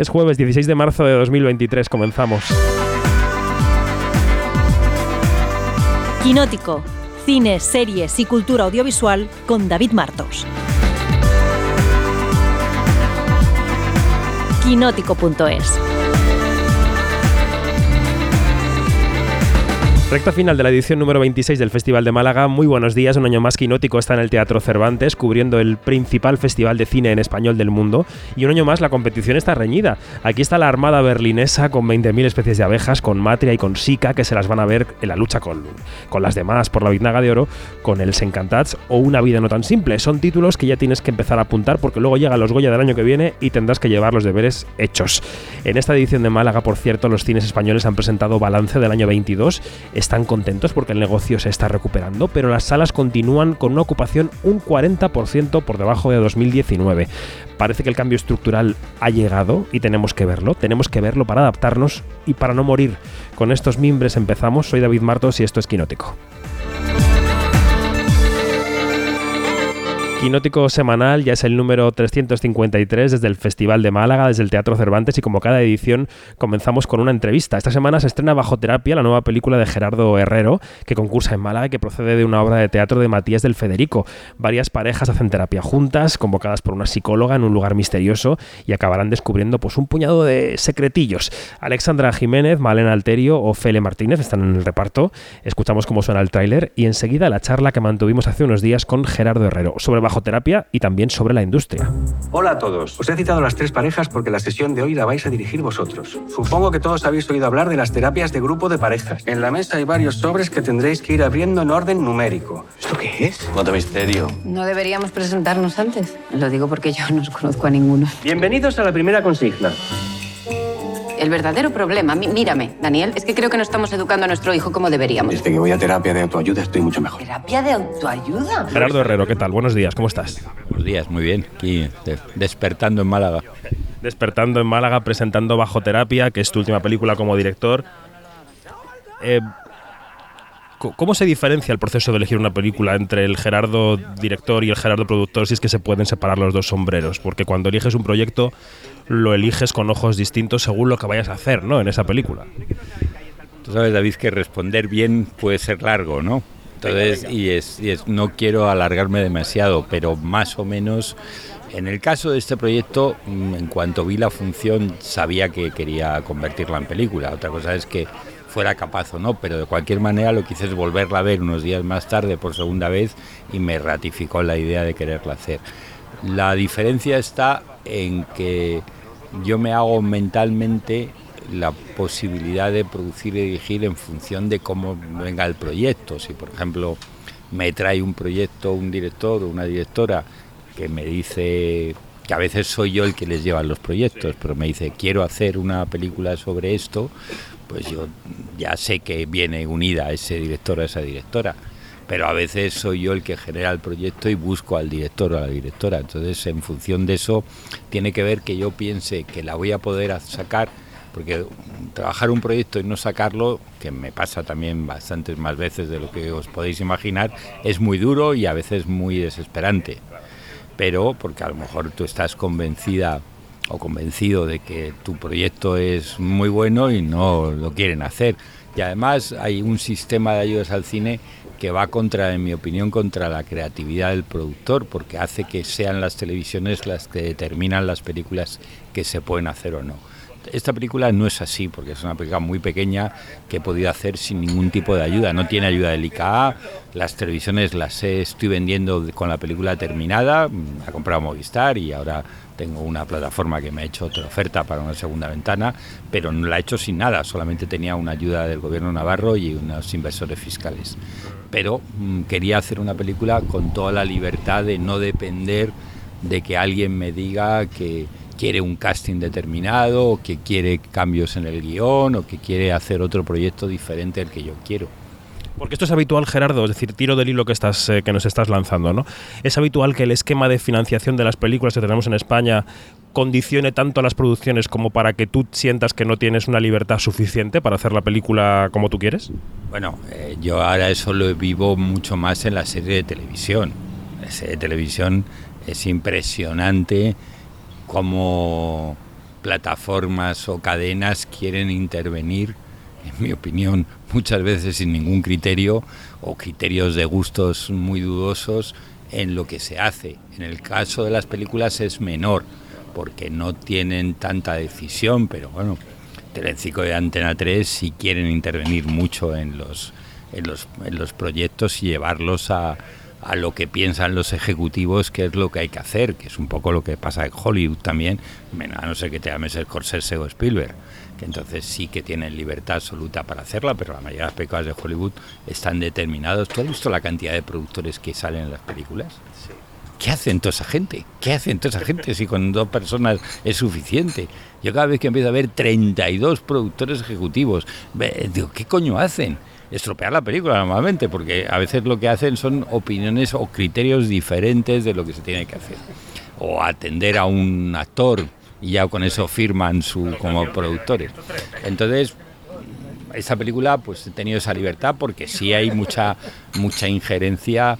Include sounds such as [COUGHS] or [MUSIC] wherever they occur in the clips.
Es jueves 16 de marzo de 2023, comenzamos. Quinótico, cine, series y cultura audiovisual con David Martos. Quinótico.es Recta final de la edición número 26 del Festival de Málaga. Muy buenos días. Un año más Quinótico está en el Teatro Cervantes, cubriendo el principal festival de cine en español del mundo. Y un año más la competición está reñida. Aquí está la Armada Berlinesa con 20.000 especies de abejas, con Matria y con Sika, que se las van a ver en la lucha con, con las demás por la Biznaga de Oro, con El Encantats o Una vida no tan simple. Son títulos que ya tienes que empezar a apuntar porque luego llegan los Goya del año que viene y tendrás que llevar los deberes hechos. En esta edición de Málaga, por cierto, los cines españoles han presentado balance del año 22 están contentos porque el negocio se está recuperando, pero las salas continúan con una ocupación un 40% por debajo de 2019. Parece que el cambio estructural ha llegado y tenemos que verlo, tenemos que verlo para adaptarnos y para no morir. Con estos mimbres empezamos, soy David Martos y esto es Quinótico. Quinótico semanal ya es el número 353 desde el Festival de Málaga, desde el Teatro Cervantes y como cada edición comenzamos con una entrevista. Esta semana se estrena Bajo Terapia, la nueva película de Gerardo Herrero que concursa en Málaga y que procede de una obra de teatro de Matías del Federico. Varias parejas hacen terapia juntas, convocadas por una psicóloga en un lugar misterioso y acabarán descubriendo pues un puñado de secretillos. Alexandra Jiménez, Malena Alterio o Fele Martínez están en el reparto. Escuchamos cómo suena el tráiler y enseguida la charla que mantuvimos hace unos días con Gerardo Herrero sobre terapia y también sobre la industria. Hola a todos. Os he citado las tres parejas porque la sesión de hoy la vais a dirigir vosotros. Supongo que todos habéis oído hablar de las terapias de grupo de parejas. En la mesa hay varios sobres que tendréis que ir abriendo en orden numérico. ¿Esto qué es? ¿Cuánto misterio? No deberíamos presentarnos antes. Lo digo porque yo no os conozco a ninguno. Bienvenidos a la primera consigna. El verdadero problema, mírame, Daniel, es que creo que no estamos educando a nuestro hijo como deberíamos. Desde que voy a terapia de autoayuda estoy mucho mejor. ¿Terapia de autoayuda? Gerardo Herrero, ¿qué tal? Buenos días, ¿cómo estás? Buenos días, muy bien. Aquí despertando en Málaga. Despertando en Málaga, presentando Bajo Terapia, que es tu última película como director. Eh, ¿Cómo se diferencia el proceso de elegir una película entre el Gerardo director y el Gerardo productor si es que se pueden separar los dos sombreros? Porque cuando eliges un proyecto lo eliges con ojos distintos según lo que vayas a hacer, ¿no? En esa película. Tú sabes, David, que responder bien puede ser largo, ¿no? Entonces, y es, y es, no quiero alargarme demasiado, pero más o menos, en el caso de este proyecto, mm, en cuanto vi la función, sabía que quería convertirla en película. Otra cosa es que fuera capaz o no, pero de cualquier manera lo que hice es volverla a ver unos días más tarde por segunda vez y me ratificó la idea de quererla hacer. La diferencia está en que yo me hago mentalmente la posibilidad de producir y dirigir en función de cómo venga el proyecto. Si, por ejemplo, me trae un proyecto un director o una directora que me dice que a veces soy yo el que les lleva los proyectos, pero me dice quiero hacer una película sobre esto, pues yo ya sé que viene unida ese director a esa directora pero a veces soy yo el que genera el proyecto y busco al director o a la directora. Entonces, en función de eso, tiene que ver que yo piense que la voy a poder sacar, porque trabajar un proyecto y no sacarlo, que me pasa también bastantes más veces de lo que os podéis imaginar, es muy duro y a veces muy desesperante. Pero porque a lo mejor tú estás convencida o convencido de que tu proyecto es muy bueno y no lo quieren hacer. Y además hay un sistema de ayudas al cine que va contra, en mi opinión, contra la creatividad del productor, porque hace que sean las televisiones las que determinan las películas que se pueden hacer o no. Esta película no es así, porque es una película muy pequeña que he podido hacer sin ningún tipo de ayuda. No tiene ayuda del ICA, las televisiones las estoy vendiendo con la película terminada, mm, ha comprado Movistar y ahora tengo una plataforma que me ha hecho otra oferta para una segunda ventana, pero no la he hecho sin nada, solamente tenía una ayuda del gobierno navarro y unos inversores fiscales. Pero mm, quería hacer una película con toda la libertad de no depender de que alguien me diga que quiere un casting determinado, o que quiere cambios en el guion, o que quiere hacer otro proyecto diferente al que yo quiero. Porque esto es habitual, Gerardo, es decir, tiro del hilo que, estás, eh, que nos estás lanzando, ¿no? Es habitual que el esquema de financiación de las películas que tenemos en España condicione tanto a las producciones como para que tú sientas que no tienes una libertad suficiente para hacer la película como tú quieres? Bueno, eh, yo ahora eso lo vivo mucho más en la serie de televisión. La serie de televisión es impresionante cómo plataformas o cadenas quieren intervenir, en mi opinión, muchas veces sin ningún criterio o criterios de gustos muy dudosos en lo que se hace. En el caso de las películas es menor, porque no tienen tanta decisión, pero bueno, Telecinco y Antena 3 sí quieren intervenir mucho en los, en los, en los proyectos y llevarlos a, a lo que piensan los ejecutivos que es lo que hay que hacer, que es un poco lo que pasa en Hollywood también, a no ser que te llames Scorsese o Spielberg, que entonces sí que tienen libertad absoluta para hacerla, pero la mayoría de las películas de Hollywood están determinados. ¿Tú has visto la cantidad de productores que salen en las películas? Sí. ¿Qué hacen toda esa gente? ¿Qué hacen toda esa gente si con dos personas es suficiente? Yo cada vez que empiezo a ver 32 productores ejecutivos, digo, ¿qué coño hacen? estropear la película normalmente, porque a veces lo que hacen son opiniones o criterios diferentes de lo que se tiene que hacer. O atender a un actor y ya con eso firman su como productores. Entonces, esa película pues he tenido esa libertad porque sí hay mucha mucha injerencia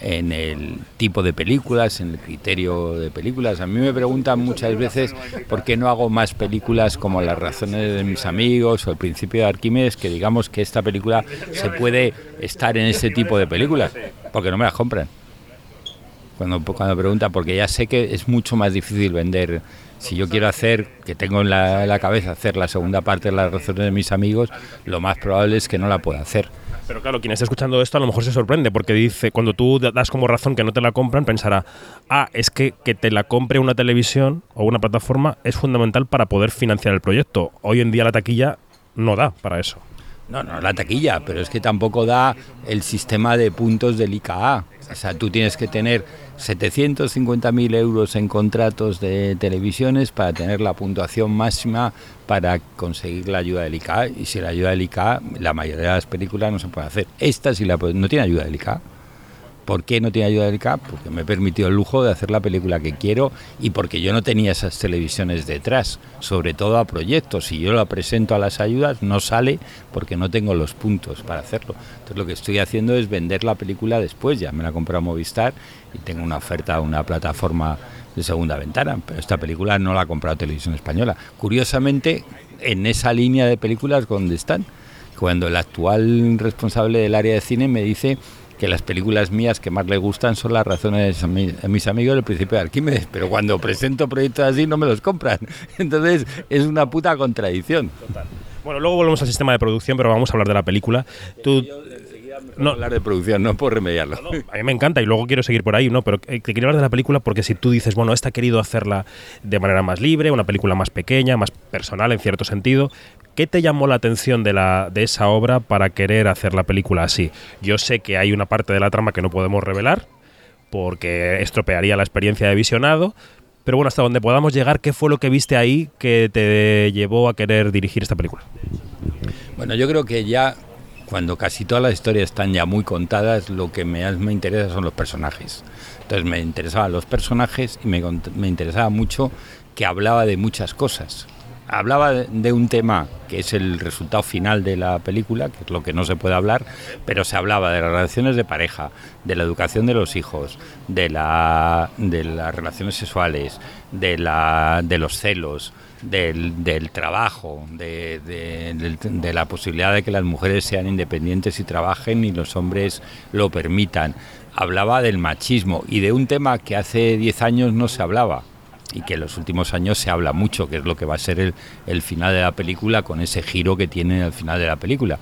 en el tipo de películas, en el criterio de películas. A mí me preguntan muchas veces por qué no hago más películas como Las razones de mis amigos o El principio de Arquímedes, que digamos que esta película se puede estar en ese tipo de películas, porque no me las compran. Cuando, cuando preguntan, porque ya sé que es mucho más difícil vender. Si yo quiero hacer, que tengo en la, cabeza hacer la segunda parte de Las razones de mis amigos, lo más probable es que no la pueda hacer pero claro, quien está escuchando esto a lo mejor se sorprende porque dice, cuando tú das como razón que no te la compran, pensará, ah, es que que te la compre una televisión o una plataforma es fundamental para poder financiar el proyecto. Hoy en día la taquilla no da para eso. No, no la taquilla, pero es que tampoco da el sistema de puntos del IKA. O sea, tú tienes que tener 750.000 euros en contratos de televisiones para tener la puntuación máxima para conseguir la ayuda del ICA. Y si la ayuda del ICA, la mayoría de las películas no se puede hacer. Esta sí la no tiene ayuda del ICA. ¿Por qué no tiene ayuda del CAP? Porque me he permitido el lujo de hacer la película que quiero y porque yo no tenía esas televisiones detrás, sobre todo a proyectos. Si yo la presento a las ayudas, no sale porque no tengo los puntos para hacerlo. Entonces lo que estoy haciendo es vender la película después, ya me la comprado Movistar y tengo una oferta, una plataforma de segunda ventana, pero esta película no la ha comprado Televisión Española. Curiosamente, en esa línea de películas donde están, cuando el actual responsable del área de cine me dice que las películas mías que más le gustan son las razones de mis amigos del principio de Arquímedes, pero cuando [LAUGHS] presento proyectos así no me los compran. [LAUGHS] Entonces es una puta contradicción. Bueno, luego volvemos al sistema de producción, pero vamos a hablar de la película. Tú, no hablar de producción, no por remediarlo. a mí me encanta y luego quiero seguir por ahí, ¿no? Pero eh, te quiero hablar de la película porque si tú dices, bueno, esta ha querido hacerla de manera más libre, una película más pequeña, más personal en cierto sentido, ¿Qué te llamó la atención de, la, de esa obra para querer hacer la película así? Yo sé que hay una parte de la trama que no podemos revelar porque estropearía la experiencia de visionado, pero bueno, hasta donde podamos llegar, ¿qué fue lo que viste ahí que te llevó a querer dirigir esta película? Bueno, yo creo que ya cuando casi todas las historias están ya muy contadas, lo que me, me interesa son los personajes. Entonces me interesaban los personajes y me, me interesaba mucho que hablaba de muchas cosas hablaba de un tema que es el resultado final de la película, que es lo que no se puede hablar, pero se hablaba de las relaciones de pareja, de la educación de los hijos, de, la, de las relaciones sexuales, de, los celos, del, trabajo, de, de, la posibilidad de que las mujeres sean independientes y trabajen y los hombres lo permitan. Hablaba del machismo y de un tema que hace 10 años no se hablaba, y que en los últimos años se habla mucho, que es lo que va a ser el, final de la película con ese giro que tiene al final de la película,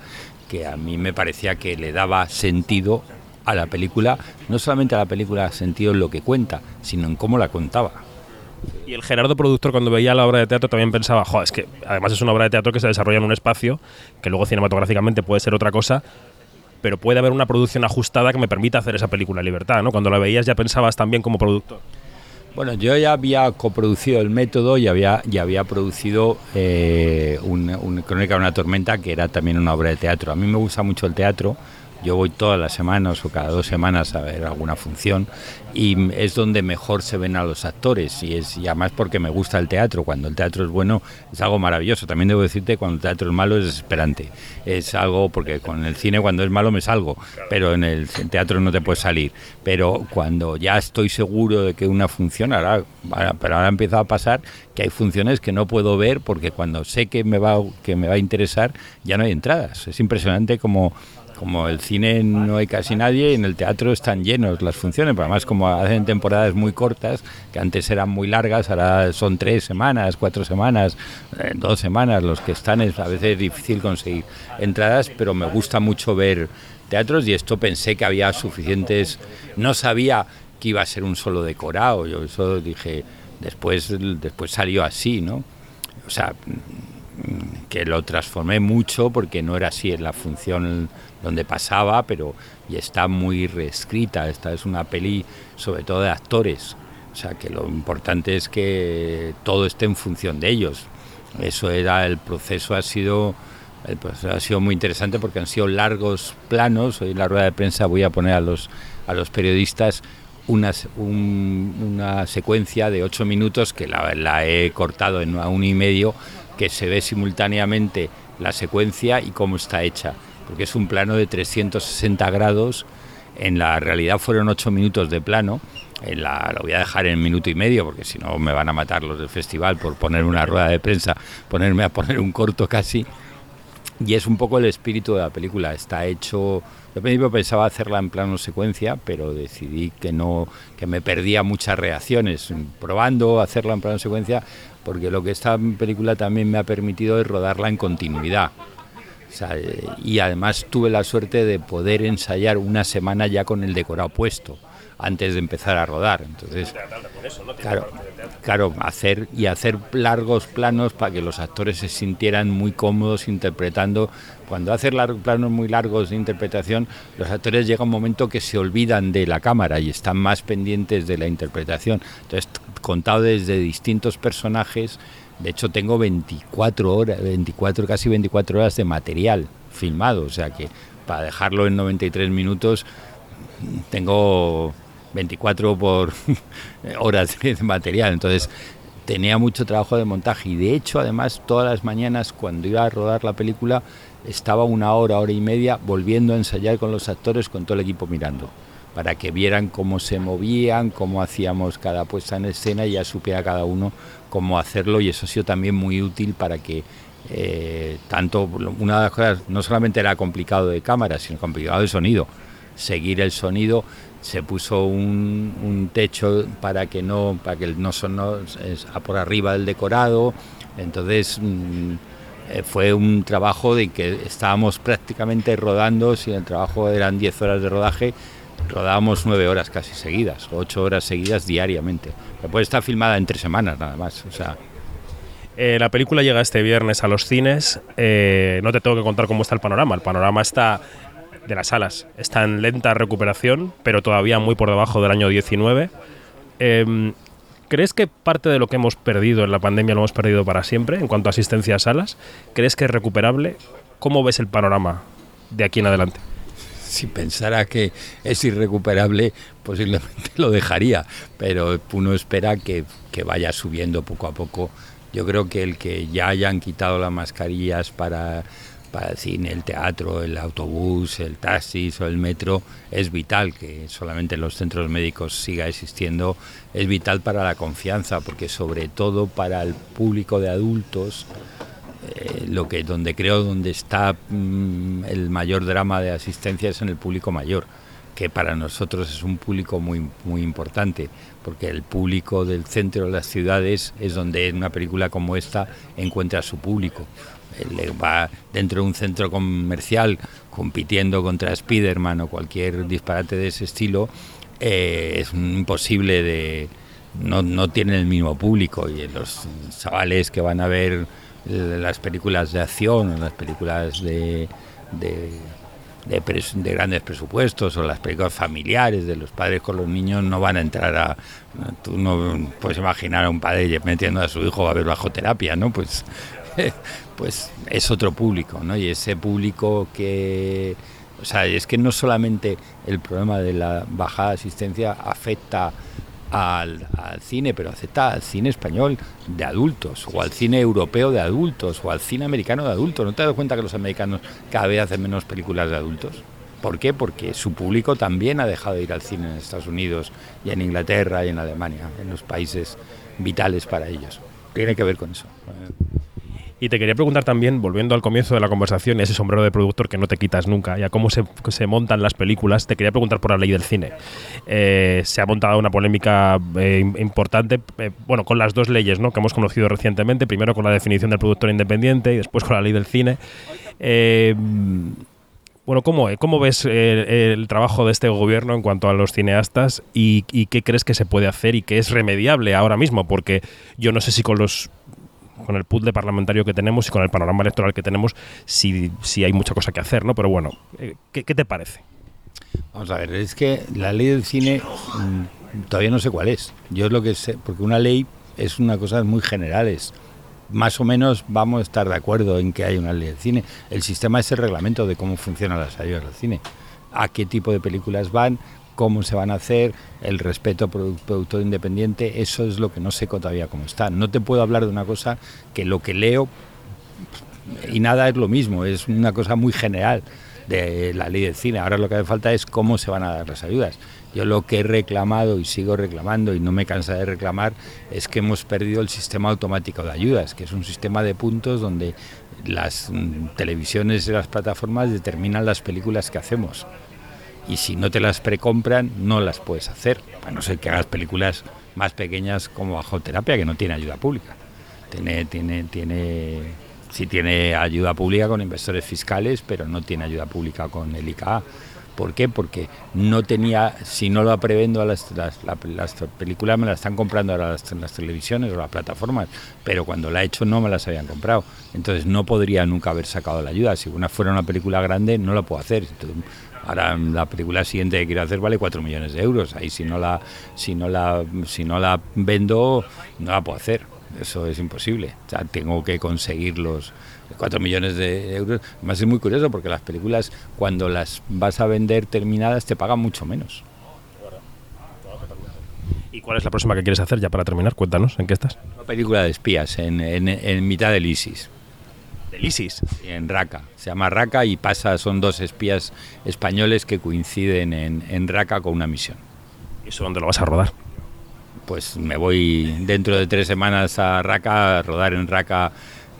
que a mí me parecía que le daba sentido a la película, no solamente a la película sentido en lo que cuenta, sino en cómo la contaba. Y el Gerardo productor cuando veía la obra de teatro también pensaba, jo, es que además es una obra de teatro que se desarrolla en un espacio que luego cinematográficamente puede ser otra cosa, pero puede haber una producción ajustada que me permita hacer esa película libertad, ¿no? Cuando la veías ya pensabas también como productor. Bueno, yo ya había coproducido el método y había, ya había producido eh, un, Crónica de una tormenta, que era también una obra de teatro. A mí me gusta mucho el teatro Yo voy todas las semanas o cada dos semanas a ver alguna función y es donde mejor se ven a los actores y es y además porque me gusta el teatro. Cuando el teatro es bueno es algo maravilloso. También debo decirte cuando el teatro es malo es desesperante. Es algo porque con el cine cuando es malo me salgo, pero en el teatro no te puedes salir. Pero cuando ya estoy seguro de que una función ahora, pero ahora ha empezado a pasar que hay funciones que no puedo ver porque cuando sé que me va que me va a interesar ya no hay entradas. Es impresionante como como el cine no hay casi nadie, en el teatro están llenos las funciones, pero además como hacen temporadas muy cortas, que antes eran muy largas, ahora son tres semanas, cuatro semanas, eh, dos semanas, los que están es a veces difícil conseguir entradas, pero me gusta mucho ver teatros y esto pensé que había suficientes, no sabía que iba a ser un solo decorado, yo eso dije, después, después salió así, ¿no? O sea, que lo transformé mucho porque no era así en la función donde pasaba, pero y está muy reescrita. Esta es una peli sobre todo de actores, o sea que lo importante es que todo esté en función de ellos. Eso era el proceso ha sido ha sido muy interesante porque han sido largos planos. Hoy en la rueda de prensa voy a poner a los a los periodistas una, una secuencia de ocho minutos que la, la he cortado en a uno y medio que se ve simultáneamente la secuencia y cómo está hecha, porque es un plano de 360 grados, en la realidad fueron 8 minutos de plano, en la, lo voy a dejar en minuto y medio porque si no me van a matar los del festival por poner una rueda de prensa, ponerme a poner un corto casi. Y es un poco el espíritu de la película. Está hecho. Yo al principio pensaba hacerla en plano secuencia, pero decidí que no, que me perdía muchas reacciones. Probando hacerla en plano secuencia, porque lo que esta película también me ha permitido es rodarla en continuidad. Y además tuve la suerte de poder ensayar una semana ya con el decorado puesto antes de empezar a rodar. Entonces, claro, claro, hacer y hacer largos planos para que los actores se sintieran muy cómodos interpretando. Cuando haces planos muy largos de interpretación, los actores llega un momento que se olvidan de la cámara y están más pendientes de la interpretación. Entonces, contado desde distintos personajes. De hecho, tengo 24 horas, 24, casi 24 horas de material filmado. O sea que para dejarlo en 93 minutos, tengo 24 por [LAUGHS] horas de material. Entonces, tenía mucho trabajo de montaje. Y de hecho, además, todas las mañanas, cuando iba a rodar la película, estaba una hora, hora y media volviendo a ensayar con los actores, con todo el equipo mirando para que vieran cómo se movían, cómo hacíamos cada puesta en escena y ya supiera cada uno cómo hacerlo y eso ha sido también muy útil para que eh, tanto una de las cosas no solamente era complicado de cámara, sino complicado de sonido. Seguir el sonido, se puso un, techo para que no, para que no sonó por arriba del decorado, entonces mm, eh, fue un trabajo de que estábamos prácticamente rodando, si el trabajo eran 10 horas de rodaje, rodábamos nueve horas casi seguidas, ocho horas seguidas diariamente. Después está filmada en tres semanas nada más. O sea, eh, la película llega este viernes a los cines. Eh, no te tengo que contar cómo está el panorama. El panorama está de las salas. Está en lenta recuperación, pero todavía muy por debajo del año 19. Em, ¿Crees que parte de lo que hemos perdido en la pandemia lo hemos perdido para siempre en cuanto a asistencia a salas? ¿Crees que es recuperable? ¿Cómo ves el panorama de aquí en adelante? Si pensara que es irrecuperable, posiblemente lo dejaría, pero uno espera que, vaya subiendo poco a poco. Yo creo que el que ya hayan quitado las mascarillas para, para el cine, el teatro, el autobús, el taxi o el metro, es vital que solamente en los centros médicos siga existiendo, es vital para la confianza, porque sobre todo para el público de adultos, eh, lo que donde creo donde está mm, el mayor drama de asistencia es en el público mayor que para nosotros es un público muy muy importante porque el público del centro de las ciudades es donde una película como esta encuentra su público. Le va dentro de un centro comercial compitiendo contra Spiderman o cualquier disparate de ese estilo eh, es imposible de no, no tienen el mismo público y los chavales que van a ver las películas de acción, las películas de, de, de, grandes presupuestos o las películas familiares de los padres con los niños no van a entrar a... Tú no puedes imaginar a un padre metiendo a su hijo a ver bajo terapia, ¿no? Pues, [LAUGHS] pues es otro público, ¿no? Y ese público que O sea, es que no solamente el problema de la bajada asistencia afecta al, al, cine, pero afecta al cine español de adultos, o al cine europeo de adultos, o al cine americano de adultos. ¿No te das cuenta que los americanos cada vez hacen menos películas de adultos? ¿Por qué? Porque su público también ha dejado de ir al cine en Estados Unidos y en Inglaterra y en Alemania, en los países vitales para ellos. Tiene que ver con eso. Y te quería preguntar también, volviendo al comienzo de la conversación, ese sombrero de productor que no te quitas nunca, y a cómo se, se montan las películas, te quería preguntar por la ley del cine. Eh, se ha montado una polémica eh, importante, eh, bueno, con las dos leyes ¿no? que hemos conocido recientemente, primero con la definición del productor independiente y después con la ley del cine. Bueno, ¿cómo, ¿cómo ves el, trabajo de este gobierno en cuanto a los cineastas y, y qué crees que se puede hacer y qué es remediable ahora mismo? Porque yo no sé si con los con el puzzle parlamentario que tenemos y con el panorama electoral que tenemos, si, si hay mucha cosa que hacer, ¿no? Pero bueno, ¿qué, ¿qué, te parece? Vamos a ver, es que la ley del cine mmm, todavía no sé cuál es. Yo es lo que sé, porque una ley es una cosa muy generales. Más o menos vamos a estar de acuerdo en que hay una ley del cine. El sistema es el reglamento de cómo funcionan las ayudas al cine. A qué tipo de películas van, cómo se van a hacer, el respeto productor independiente, eso es lo que no sé todavía cómo está. No te puedo hablar de una cosa que lo que leo y nada es lo mismo, es una cosa muy general de la ley del cine. Ahora lo que hace falta es cómo se van a dar las ayudas. Yo lo que he reclamado y sigo reclamando y no me cansa de reclamar es que hemos perdido el sistema automático de ayudas, que es un sistema de puntos donde las televisiones y las plataformas determinan las películas que hacemos y si no te las precompran no las puedes hacer, a no ser que hagas películas más pequeñas como Bajo Terapia, que no tiene ayuda pública. Tiene, tiene, tiene, sí tiene ayuda pública con inversores fiscales, pero no tiene ayuda pública con el ICA. ¿Por qué? Porque no tenía, si no lo prevendo las, las, las, las películas me las están comprando ahora las, las, televisiones o las plataformas, pero cuando la he hecho no me las habían comprado. Entonces no podría nunca haber sacado la ayuda. Si una fuera una película grande no la puedo hacer. Ahora la película siguiente que quiero hacer vale 4 millones de euros. Ahí si no la, si no la, si no la vendo, no la puedo hacer. Eso es imposible. O sea, tengo que conseguir los 4 millones de euros. Además es muy curioso porque las películas, cuando las vas a vender terminadas, te pagan mucho menos. ¿Y cuál es la próxima que quieres hacer ya para terminar? Cuéntanos, ¿en qué estás? Una película de espías en, en, en mitad del ISIS. ¿Del ISIS? En Raqqa. Se llama Raqqa y pasa, son dos espías españoles que coinciden en, en Raqqa con una misión. ¿Y eso dónde lo vas a rodar? Pues me voy dentro de tres semanas a Raqqa, a rodar en Raqqa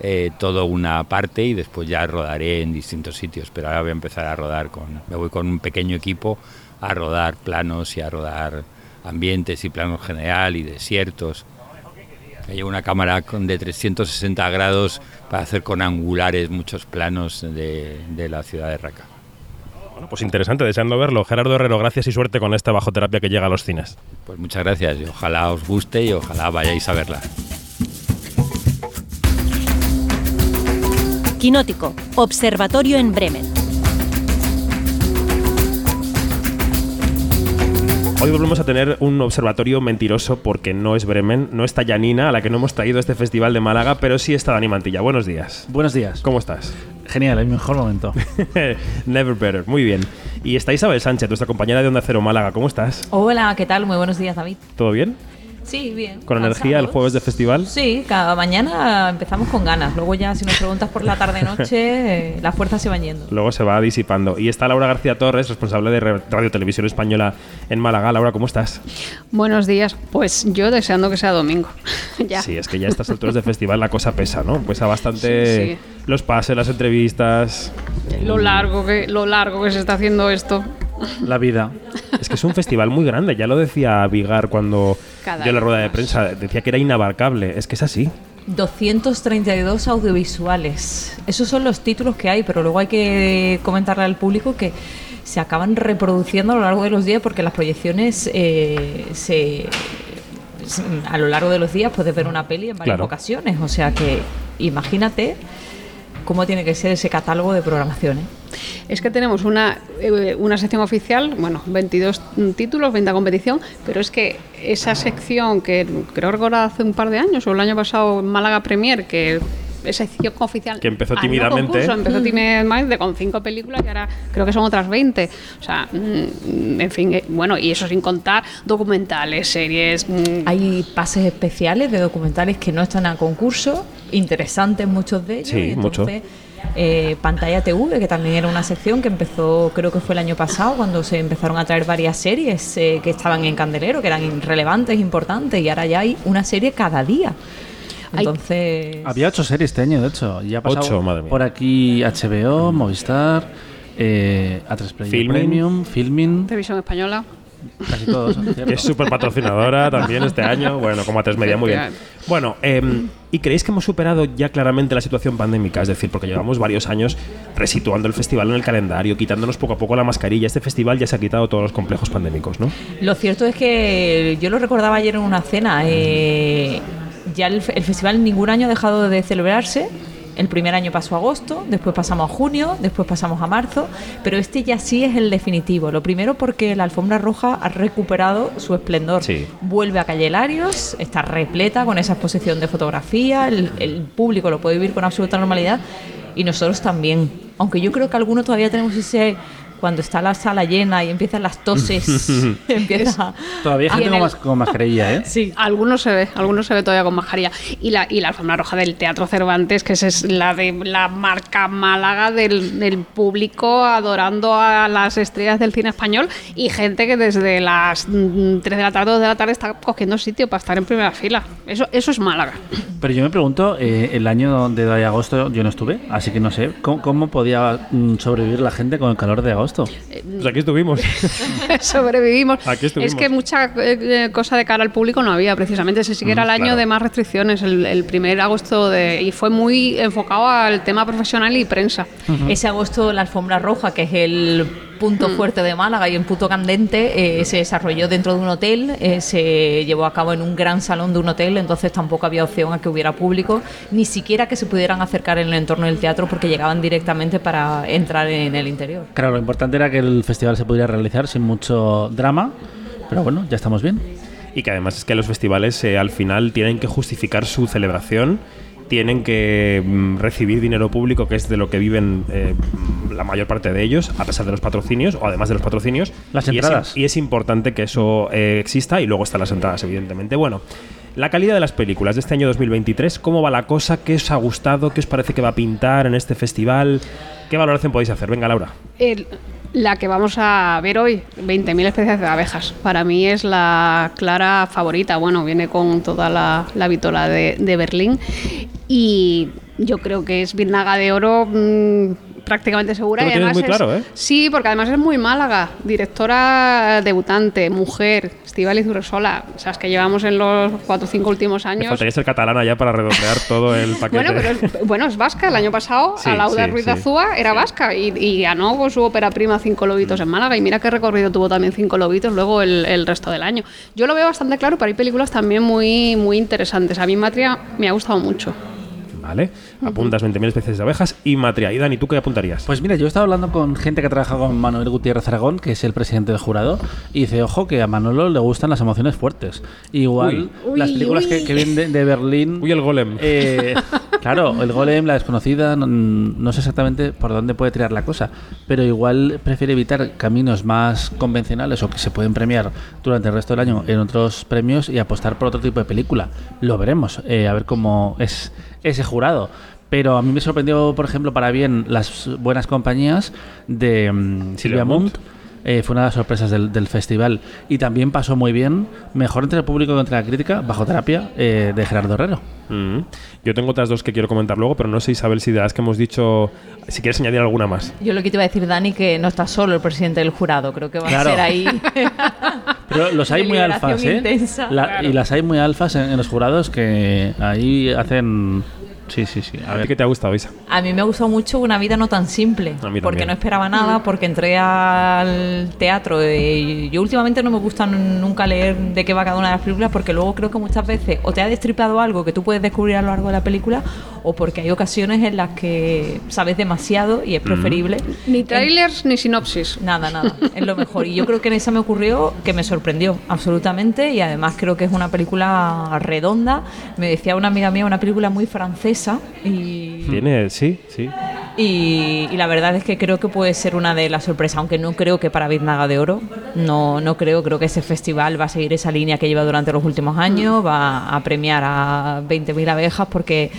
eh, toda una parte y después ya rodaré en distintos sitios. Pero ahora voy a empezar a rodar con, me voy con un pequeño equipo a rodar planos y a rodar ambientes y planos general y desiertos. Me llevo una cámara con de 360 grados para hacer con angulares muchos planos de, de la ciudad de Raqqa. Bueno, pues interesante, deseando verlo. Gerardo Herrero, gracias y suerte con esta bajoterapia que llega a los cines. Pues muchas gracias y ojalá os guste y ojalá vayáis a verla. Quinótico, Observatorio en Bremen. Hoy volvemos a tener un observatorio mentiroso porque no es Bremen, no está Janina, a la que no hemos traído a este festival de Málaga, pero sí está Dani Mantilla. Buenos días. Buenos días. ¿Cómo estás? Genial, el mejor momento. [LAUGHS] Never better, muy bien. Y está Isabel Sánchez, nuestra compañera de Onda Cero Málaga. ¿Cómo estás? Hola, ¿qué tal? Muy buenos días, David. ¿Todo bien? Sí, bien. ¿Con energía el jueves de festival? Sí, cada mañana empezamos con ganas. Luego ya si nos preguntas por la tarde-noche, [LAUGHS] eh, las fuerzas se van yendo. Luego se va disipando. Y está Laura García Torres, responsable de Radio Televisión Española en Málaga. Laura, ¿cómo estás? Buenos días. Pues yo deseando que sea domingo. [LAUGHS] ya. Sí, es que ya a estas alturas de festival la cosa pesa, ¿no? Pesa bastante sí, sí. los pases, las entrevistas. Lo largo, que, lo largo que se está haciendo esto. La vida. Es que es un festival muy grande, ya lo decía Vigar cuando Cada dio la rueda de prensa, decía que era inabarcable, es que es así. 232 audiovisuales. Esos son los títulos que hay, pero luego hay que comentarle al público que se acaban reproduciendo a lo largo de los días porque las proyecciones eh, se a lo largo de los días puedes ver una peli en varias Claro. ocasiones. O sea que imagínate cómo tiene que ser ese catálogo de programación. ¿eh? Es que tenemos una, eh, una sección oficial, bueno, 22 títulos, 20 competición, pero es que esa sección que creo recordar hace un par de años o el año pasado Málaga Premier, que sección oficial. Que empezó tímidamente. concurso, empezó tímidamente con cinco películas y ahora creo que son otras 20. O sea, mm, en fin, eh, bueno, y eso sin contar documentales, series. mm, Hay pases especiales de documentales que no están a concurso, interesantes muchos de ellos. Sí, y mucho. entonces, eh, Pantalla TV, que también era una sección que empezó, creo que fue el año pasado, cuando se empezaron a traer varias series eh, que estaban en Candelero, que eran relevantes, importantes, y ahora ya hay una serie cada día. Entonces, Había ocho series este año, de hecho. Ya ha pasado Ocho, madre mía. por aquí HBO, Movistar, eh, A3 Player Filmin. Premium, Filmin, televisión española. casi todos. [LAUGHS] es súper patrocinadora también este año. Bueno, como a tres media, muy bien. Bueno, em, ¿y creéis que hemos superado ya claramente la situación pandémica? Es decir, porque llevamos varios años resituando el festival en el calendario, quitándonos poco a poco la mascarilla. Este festival ya se ha quitado todos los complejos pandémicos, ¿no? Lo cierto es que yo lo recordaba ayer en una cena. eh, ya el, fe- el festival ningún año ha dejado de celebrarse. El primer año pasó a agosto, después pasamos a junio, después pasamos a marzo, pero este ya sí es el definitivo. Lo primero porque la alfombra roja ha recuperado su esplendor. Sí. Vuelve a Calle Larios, está repleta con esa exposición de fotografía, el, el público lo puede vivir con absoluta normalidad y nosotros también. Aunque yo creo que algunos todavía tenemos ese cuando está la sala llena y empiezan las toses, [LAUGHS] [LAUGHS] empieza Todavía gente el- con mascarilla, ¿eh? Sí. Algunos se ve, algunos se ve todavía con mascarilla. Y la, y la alfombra roja del Teatro Cervantes, que esa es la de la marca Málaga del, del público adorando a las estrellas del cine español y gente que desde las mm, 3 de la tarde o 2 de la tarde está cogiendo sitio para estar en primera fila. Eso, eso es Málaga. Pero yo me pregunto, eh, el año de agosto yo no estuve, así que no sé, ¿cómo, cómo podía mm, sobrevivir la gente con el calor de agosto? Pues aquí estuvimos. [LAUGHS] Sobrevivimos. Aquí estuvimos. Es que mucha eh, eh, cosa de cara al público no había, precisamente. Ese sí que era el año claro. de más restricciones, el, el primer agosto, de, y fue muy enfocado al tema profesional y prensa. Ese agosto la alfombra roja, que es el punto fuerte de Málaga y un punto candente, eh, se desarrolló dentro de un hotel, eh, se llevó a cabo en un gran salón de un hotel, entonces tampoco había opción a que hubiera público, ni siquiera que se pudieran acercar en el entorno del teatro porque llegaban directamente para entrar en el interior. Claro, lo importante era que el festival se pudiera realizar sin mucho drama, pero bueno, ya estamos bien. Y que además es que los festivales eh, al final tienen que justificar su celebración, tienen que mm, recibir dinero público, que es de lo que viven eh, la mayor parte de ellos, a pesar de los patrocinios o además de los patrocinios. Las Y es entradas. Y es, importante que eso eh, exista y luego están las entradas, evidentemente. Bueno. La calidad de las películas de este año 2023, ¿cómo va la cosa? ¿Qué os ha gustado? ¿Qué os parece que va a pintar en este festival? ¿Qué valoración podéis hacer? Venga, Laura. El- la que vamos a ver hoy, 20.000 especies de abejas, para mí es la clara favorita. Bueno, viene con toda la, la vitola de, de Berlín y yo creo que es Birnaga de Oro mm, prácticamente segura. Tú lo y además muy es- claro, ¿eh? Sí, porque además es muy Málaga, directora debutante, mujer, Estivaliz Urresola, o sea, es que llevamos en los cuatro o cinco últimos Me años. faltaría ser catalana ya para redondear todo el [LAUGHS] paquete. Bueno, pero es, bueno, es vasca. El año pasado, Sí, Alauda sí, Ruiz sí. de Azúa era vasca y, y ganó con su ópera prima Cinco Lobitos en Málaga. Y mira qué recorrido tuvo también Cinco Lobitos luego el, el resto del año. Yo lo veo bastante claro, pero hay películas también muy, muy interesantes. A mí Matria me ha gustado mucho. Vale. Apuntas 20.000 especies de abejas y Matria. Y Dani, ¿tú qué apuntarías? Pues mira, yo he estado hablando con gente que ha trabajado con Manuel Gutiérrez Aragón, que es el presidente del jurado, y dice, ojo, que a Manolo le gustan las emociones fuertes. Igual Uy. las películas Uy, que, que vienen de, de Berlín... Uy, el golem. eh, [LAUGHS] claro, el golem, la desconocida, no, no sé exactamente por dónde puede tirar la cosa, pero igual prefiere evitar caminos más convencionales o que se pueden premiar durante el resto del año en otros premios y apostar por otro tipo de película. Lo veremos, eh, a ver cómo es ese jurado. Pero a mí me sorprendió, por ejemplo, para bien las buenas compañías de mm, Silvia Munt. Eh, fue una de las sorpresas del, del festival. Y también pasó muy bien, mejor entre el público que entre la crítica, bajo terapia, eh, de Gerardo Herrero. Mm. Yo tengo otras dos que quiero comentar luego, pero no sé, Isabel, si de las que hemos dicho, si quieres añadir alguna más. Yo lo que te iba a decir, Dani, que no está solo el presidente del jurado, creo que va Claro. a ser ahí. [LAUGHS] Pero los hay muy alfas, ¿eh? intensa. La- Claro. Y las hay muy alfas en, en los jurados que ahí hacen... Sí, sí, sí. A ¿A ti ver. qué te ha gustado, Isa? A mí me ha gustado mucho Una vida no tan simple, A mí porque no esperaba nada, porque entré al teatro. eh, yo últimamente no me gusta nunca leer de qué va cada una de las películas, porque luego creo que muchas veces o te ha destripado algo que tú puedes descubrir a lo largo de la película, o porque hay ocasiones en las que sabes demasiado y es preferible. Ni trailers ni sinopsis. Nada, nada, es lo mejor. Y yo creo que en esa me ocurrió que me sorprendió absolutamente y además creo que es una película redonda. Me decía una amiga mía, una película muy francesa y, Tiene, sí, sí. y, y la verdad es que creo que puede ser una de las sorpresas, aunque no creo que para Biznaga de Oro, no, no creo, creo que ese festival va a seguir esa línea que lleva durante los últimos años, va a premiar a 20.000 abejas porque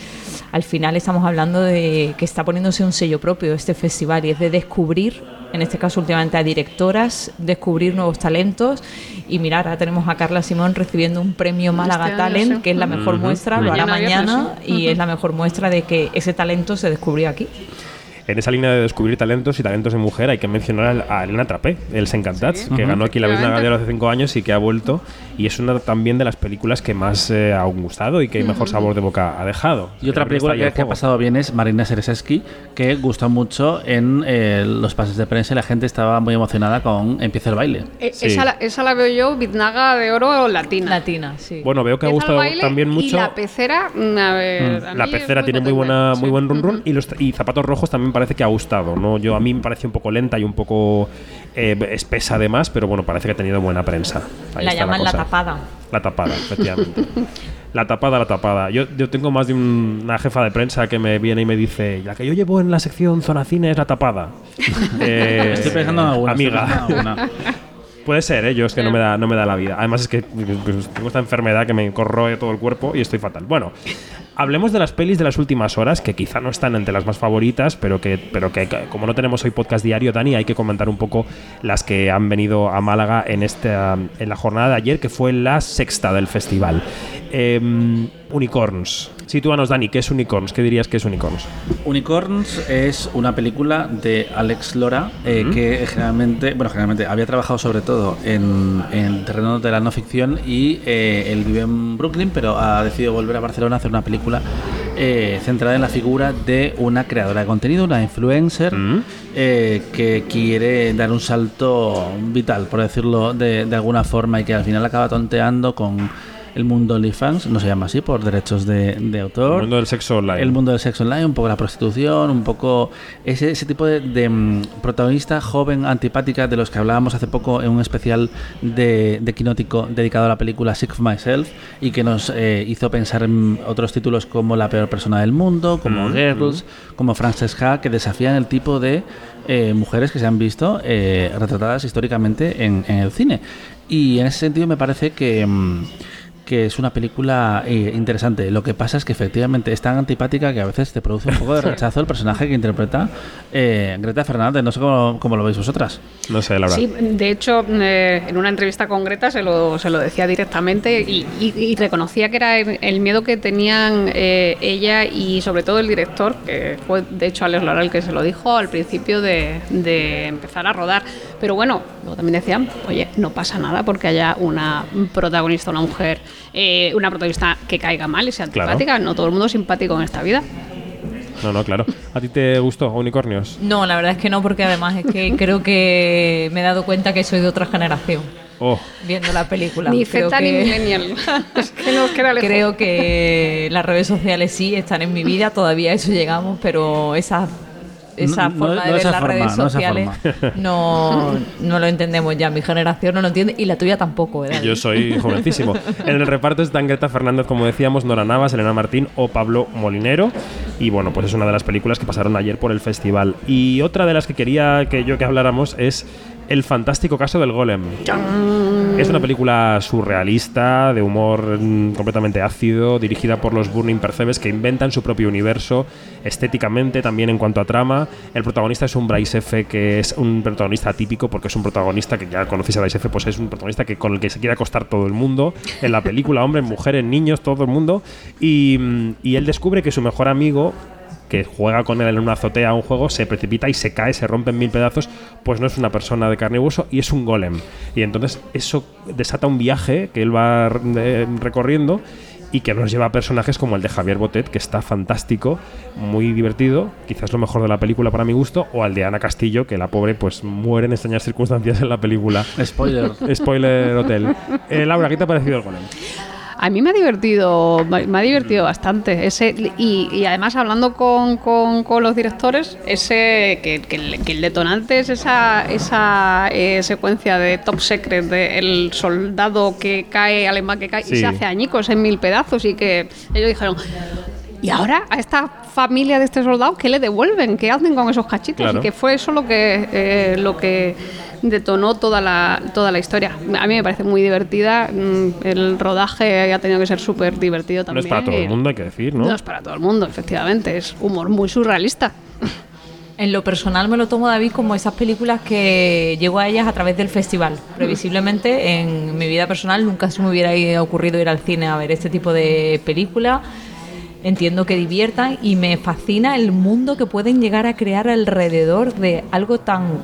al final estamos hablando de que está poniéndose un sello propio este festival y es de descubrir, en este caso últimamente a directoras, descubrir nuevos talentos y mirar, ahora tenemos a Carla Simón recibiendo un premio Málaga año, Talent, sí. que es la mejor muestra, lo hará Mañana sí. y es la mejor muestra de que ese talento se descubrió aquí. En esa línea de descubrir talentos y talentos de mujer hay que mencionar a Elena Trapé, El Sencantats, que ganó aquí la de Oro hace cinco años y que ha vuelto. Y es una también de las películas que más eh, ha gustado y que mejor sabor de boca ha dejado. Y otra película que, ha pasado bien es Marina Sereseski, que gustó mucho en eh, los pases de prensa y la gente estaba muy emocionada con Empieza el baile. Eh, Sí. esa, la, esa la veo yo, Biznaga de oro latina. Latina, sí. Bueno, veo que ha gustado baile también Y mucho. la pecera, mm, a ver, a La pecera tiene muy buena, muy buen run run y los y zapatos rojos también parece que ha gustado, ¿no? Yo a mí me parece un poco lenta y un poco eh, espesa además, pero bueno, parece que ha tenido buena prensa. Ahí la llaman la tapada. La tapada, efectivamente. [LAUGHS] La tapada, la tapada. Yo, yo tengo más de un- una jefa de prensa que me viene y me dice, la que yo llevo en la sección Zona Cine es la tapada. [LAUGHS] Eh, Estoy pensando en alguna. Amiga. pensando en alguna. [LAUGHS] Puede ser, ¿eh? Yo es que no me, da, no me da la vida. Además es que pues, tengo esta enfermedad que me corroe todo el cuerpo y estoy fatal. Bueno, hablemos de las pelis de las últimas horas, que quizá no están entre las más favoritas, pero que, pero que como no tenemos hoy podcast diario, Dani, hay que comentar un poco las que han venido a Málaga en, esta, en la jornada de ayer, que fue la sexta del festival. Em, unicorns. Sitúanos, Dani, ¿qué es Unicorns? ¿Qué dirías que es Unicorns? Unicorns es una película de Alex Lora eh, que generalmente, bueno, generalmente había trabajado sobre todo en, en terreno de la no ficción y eh, él vive en Brooklyn, pero ha decidido volver a Barcelona a hacer una película eh, centrada en la figura de una creadora de contenido, una influencer Mm. eh, que quiere dar un salto vital, por decirlo de, de alguna forma, y que al final acaba tonteando con el mundo OnlyFans, no se llama así por derechos de, de autor. El mundo del sexo online. El mundo del sexo online, un poco la prostitución, un poco ese, ese tipo de, de, mm, protagonista joven, antipática, de los que hablábamos hace poco en un especial de, de Quinótico dedicado a la película Sick of Myself y que nos eh, hizo pensar en otros títulos como La peor persona del mundo, como Mm, Girls, como Frances Ha, que desafían el tipo de eh, mujeres que se han visto eh, retratadas históricamente en, en el cine. Y en ese sentido me parece que... mm, que es una película eh, interesante. Lo que pasa es que efectivamente es tan antipática que a veces te produce un poco de [LAUGHS] rechazo el personaje que interpreta eh, Greta Fernández. No sé cómo, cómo lo veis vosotras. No sé, Laura. Sí, de hecho, eh, en una entrevista con Greta se lo, se lo decía directamente y, y- y reconocía que era el, el miedo que tenían eh, ella y sobre todo el director, que fue de hecho Alex Lora el que se lo dijo al principio de, de empezar a rodar. Pero bueno, luego también decían, oye, no pasa nada porque haya una protagonista, una mujer, eh, una protagonista que caiga mal y sea Claro. antipática. No todo el mundo es simpático en esta vida. No, no, claro. ¿A ti te gustó Unicornios? No, la verdad es que no, porque además es que creo que me he dado cuenta que soy de otra generación Oh, viendo la película. Ni Creo Z ni que- millennial. [LAUGHS] es que nos queda lejos. Creo que las redes sociales sí están en mi vida, todavía a eso llegamos, pero esa, esa No- forma no de ver las forma, redes [LAUGHS] sociales no, [LAUGHS] no lo entendemos ya. Mi generación no lo entiende y la tuya tampoco, ¿verdad? yo soy jovencísimo. En el reparto están Greta Fernández, como decíamos, Nora Navas, Elena Martín o Pablo Molinero. Y bueno, pues es una de las películas que pasaron ayer por el festival. Y otra de las que quería que yo que habláramos es El fantástico caso del golem. Es una película surrealista, de humor mm, completamente ácido, dirigida por los Burning Percebes que inventan su propio universo estéticamente, también en cuanto a trama. El protagonista es un Bryce F, que es un protagonista atípico porque es un protagonista que ya conocéis a Bryce F, pues es un protagonista que con el que se quiere acostar todo el mundo en la película, hombres, mujeres, niños, todo el mundo. Y, mm, y él descubre que su mejor amigo que juega con él en una azotea a un juego, se precipita y se cae, se rompe en mil pedazos, pues no es una persona de carne y hueso y es un golem. Y entonces eso desata un viaje que él va eh, recorriendo y que nos lleva a personajes como el de Javier Botet, que está fantástico, muy divertido, quizás lo mejor de la película para mi gusto, o al de Ana Castillo, que la pobre pues muere en extrañas circunstancias en la película. Spoiler. Spoiler Hotel. Eh, Laura, ¿qué te ha parecido el golem? A mí me ha divertido, me ha divertido bastante. Ese, y, y además hablando con, con- con los directores, ese que, que el, que el detonante es esa, esa eh, secuencia de Top Secret del soldado que cae, alemán que cae Sí. y se hace añicos en mil pedazos y que ellos dijeron Y ahora a esta familia de este soldado, ¿qué le devuelven? ¿Qué hacen con esos cachitos? Claro. Y que fue eso lo que, eh, lo que detonó toda la, toda la historia. A mí me parece muy divertida. mm, El rodaje ha tenido que ser súper divertido No también. es para todo el mundo, hay que decir, ¿no? No es para todo el mundo, efectivamente. Es humor muy surrealista. En lo personal me lo tomo David como esas películas que llego a ellas a través del festival. Previsiblemente en mi vida personal nunca se me hubiera ocurrido ir al cine a ver este tipo de películas. Entiendo que diviertan y me fascina el mundo que pueden llegar a crear alrededor de algo tan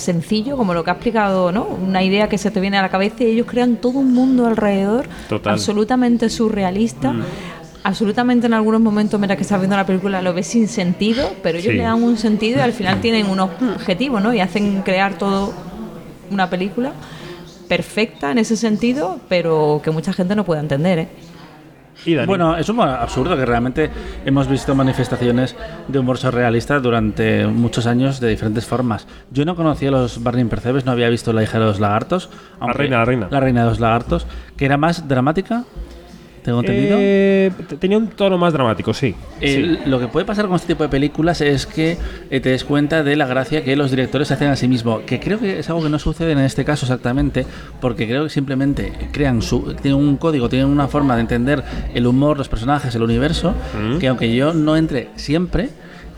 sencillo como lo que ha explicado, ¿no? Una idea que se te viene a la cabeza y ellos crean todo un mundo alrededor Total. absolutamente surrealista. Absolutamente en algunos momentos, mira que estás viendo la película, lo ves sin sentido, pero ellos Sí. le dan un sentido y al final tienen unos objetivos, ¿no? Y hacen crear todo una película perfecta en ese sentido, pero que mucha gente no puede entender, ¿eh? Y Bueno, es un absurdo que realmente hemos visto manifestaciones de humor surrealista durante muchos años de diferentes formas. Yo no conocía los Barney Percebes, no había visto La hija de los lagartos. reina, la reina. La reina de los lagartos, que era más dramática, tengo entendido. eh, tenía un tono más dramático, sí. El- sí. Lo que puede pasar con este tipo de películas es que eh, te des cuenta de la gracia que los directores hacen a sí mismos, que creo que es algo que no sucede en este caso exactamente, porque creo que simplemente crean su, tienen un código, tienen una forma de entender el humor, los personajes, el universo, que aunque yo no entre siempre,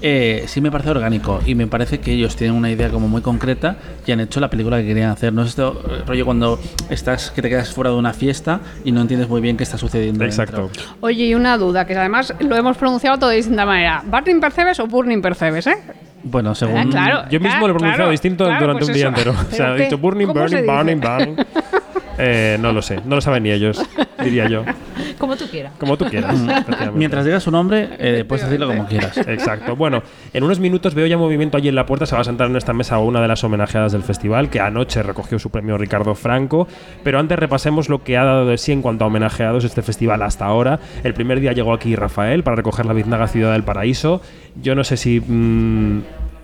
eh, sí me parece orgánico y me parece que ellos tienen una idea como muy concreta y han hecho la película que querían hacer. No es esto eh, rollo cuando estás que te quedas fuera de una fiesta y no entiendes muy bien qué está sucediendo. Exacto. dentro. Oye, y una duda, que además lo hemos pronunciado todo de distinta manera. ¿Burning Percebes o Burning Percebes, eh? Bueno, según Ah, claro. Yo mismo lo he pronunciado claro, distinto claro, durante pues un día entero. O sea, ¿Pero he dicho burning, ¿Cómo se burning, burning, burning. [LAUGHS] Eh, no lo sé, no lo saben ni ellos, diría yo. [LAUGHS] Como tú quieras. Como tú quieras. [LAUGHS] efectivamente. Mientras digas su nombre, eh, puedes decirlo como quieras. Exacto. Bueno, en unos minutos veo ya movimiento allí en la puerta. Se va a sentar en esta mesa una de las homenajeadas del festival, que anoche recogió su premio Ricardo Franco. Pero antes repasemos lo que ha dado de sí en cuanto a homenajeados este festival hasta ahora. El primer día llegó aquí Rafael para recoger la biznaga Ciudad del Paraíso. Yo no sé si. mm,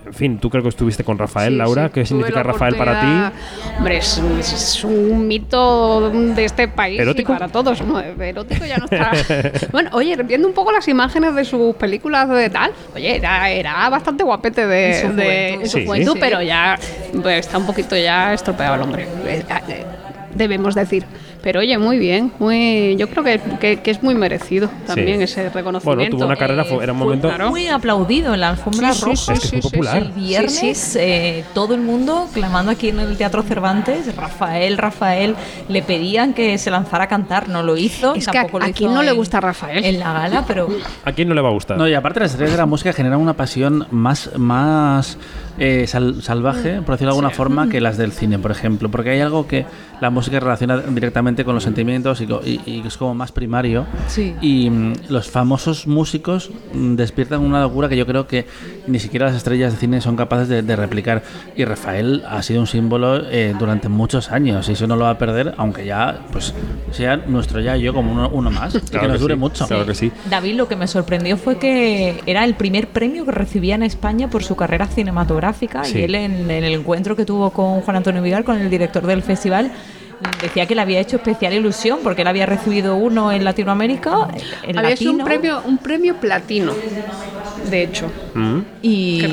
en fin, tú creo que estuviste con Rafael, Sí, Laura. sí, ¿Qué significa Rafael para ti? Hombre, es, es un mito de este país ¿Erótico? y para todos. No, erótico ya no está. [LAUGHS] bueno, oye, viendo un poco las imágenes de sus películas de tal, oye, era, era bastante guapete de, En su de- juventud. en su Sí. juventud, Sí. pero ya pues, está un poquito ya estropeado el hombre. Eh, eh, Debemos decir. Pero oye, muy bien, muy, yo creo que, que- que es muy merecido también Sí. ese reconocimiento. Bueno, tuvo una carrera, fue- era un momento. claro. muy aplaudido en la alfombra Sí, roja. sí, Es que es muy sí, sí, popular. El viernes, Sí, sí. eh, todo el mundo clamando aquí en el Teatro Cervantes, Rafael, Rafael, le pedían que se lanzara a cantar, no lo hizo. Es que tampoco a- lo a hizo quién no le gusta Rafael. En la gala, pero ¿A quién no le va a gustar? No, y aparte las estrellas de la música generan una pasión más, más eh, sal- salvaje, por decirlo de alguna forma, que las del cine, por ejemplo. Porque hay algo que la música relaciona directamente con los sentimientos y, y- y es como más primario. Sí. Y mm, los famosos músicos mm, despiertan una locura que yo creo que ni siquiera las estrellas de cine son capaces de, de replicar. Y Rafael ha sido un símbolo eh, durante muchos años y eso no lo va a perder, aunque ya pues sea nuestro ya y yo como uno, uno más. y Claro que nos que dure sí, mucho. Claro que sí. David lo que me sorprendió fue que era el primer premio que recibía en España por su carrera cinematográfica Sí. y él en, en el encuentro que tuvo con Juan Antonio Vidal, con el director del festival, decía que le había hecho especial ilusión porque él había recibido uno en Latinoamérica, Había sido un premio, un premio platino, de hecho. Mm. y,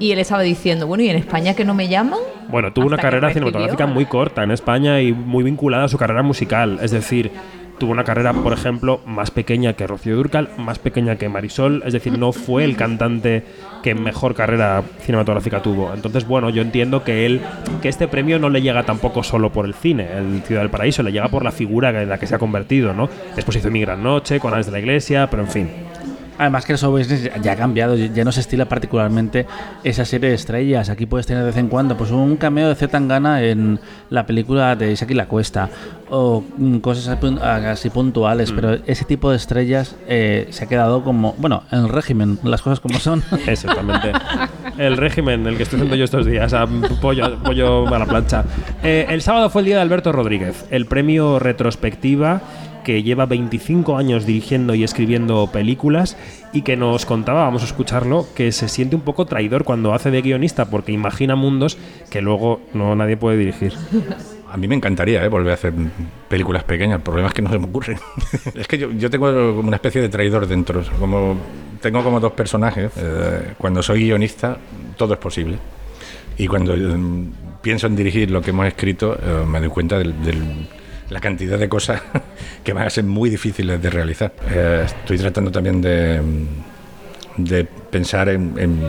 y él estaba diciendo, bueno, ¿y en España que no me llaman? Bueno, tuvo una Hasta carrera cinematográfica muy corta en España y muy vinculada a su carrera musical. Es decir, tuvo una carrera, por ejemplo, más pequeña que Rocío Durcal, más pequeña que Marisol. Es decir, no fue el cantante que mejor carrera cinematográfica tuvo. Entonces, bueno, yo entiendo que él, que este premio no le llega tampoco solo por el cine, el Ciudad del Paraíso, le llega por la figura en la que se ha convertido, ¿no? Después hizo Mi Gran Noche, con de la Iglesia, pero en fin. Además que el show business ya ha cambiado, ya no se estila particularmente esa serie de estrellas. Aquí puedes tener de vez en cuando pues un cameo de Z Tangana en la película de Isaac y la Cuesta o mm, cosas así pun- así puntuales, pero ese tipo de estrellas eh, se ha quedado como, bueno, en el régimen, las cosas como son. [LAUGHS] Exactamente. El régimen, el que estoy haciendo yo estos días, a pollo, pollo a la plancha. Eh, el sábado fue el día de Alberto Rodríguez, el premio retrospectiva que lleva 25 años dirigiendo y escribiendo películas y que nos contaba, vamos a escucharlo, que se siente un poco traidor cuando hace de guionista porque imagina mundos que luego no nadie puede dirigir. [LAUGHS] A mí me encantaría ¿eh? volver a hacer películas pequeñas. El problema es que no se me ocurre. [LAUGHS] es que yo, yo, tengo una especie de traidor dentro. Como, tengo como dos personajes. Eh, cuando soy guionista, todo es posible. Y cuando eh, pienso en dirigir lo que hemos escrito, eh, me doy cuenta de la cantidad de cosas [LAUGHS] que van a ser muy difíciles de realizar. Eh, estoy tratando también de, de pensar en, en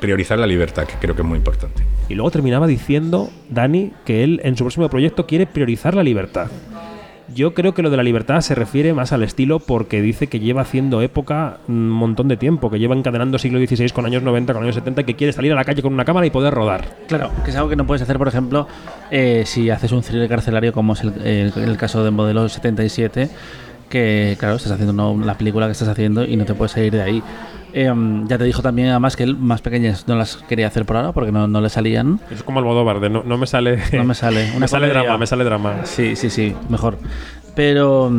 priorizar la libertad, que creo que es muy importante. Y luego terminaba diciendo, Dani, que él en su próximo proyecto quiere priorizar la libertad. Yo creo que lo de la libertad se refiere más al estilo porque dice que lleva haciendo época un montón de tiempo, que lleva encadenando siglo XVI con años 90, con años 70, que quiere salir a la calle con una cámara y poder rodar. Claro, que es algo que no puedes hacer, por ejemplo, eh, si haces un thriller carcelario como es el, caso de Modelo 77, que claro, estás haciendo una, la película que estás haciendo y no te puedes salir de ahí. Eh, ya te dijo también además que él más pequeñas no las quería hacer por ahora porque no, no le salían. Es como el Modóvar, de no, no me sale. [LAUGHS] No me sale. [LAUGHS] me sale drama, me sale drama. Sí, sí, sí, mejor. Pero,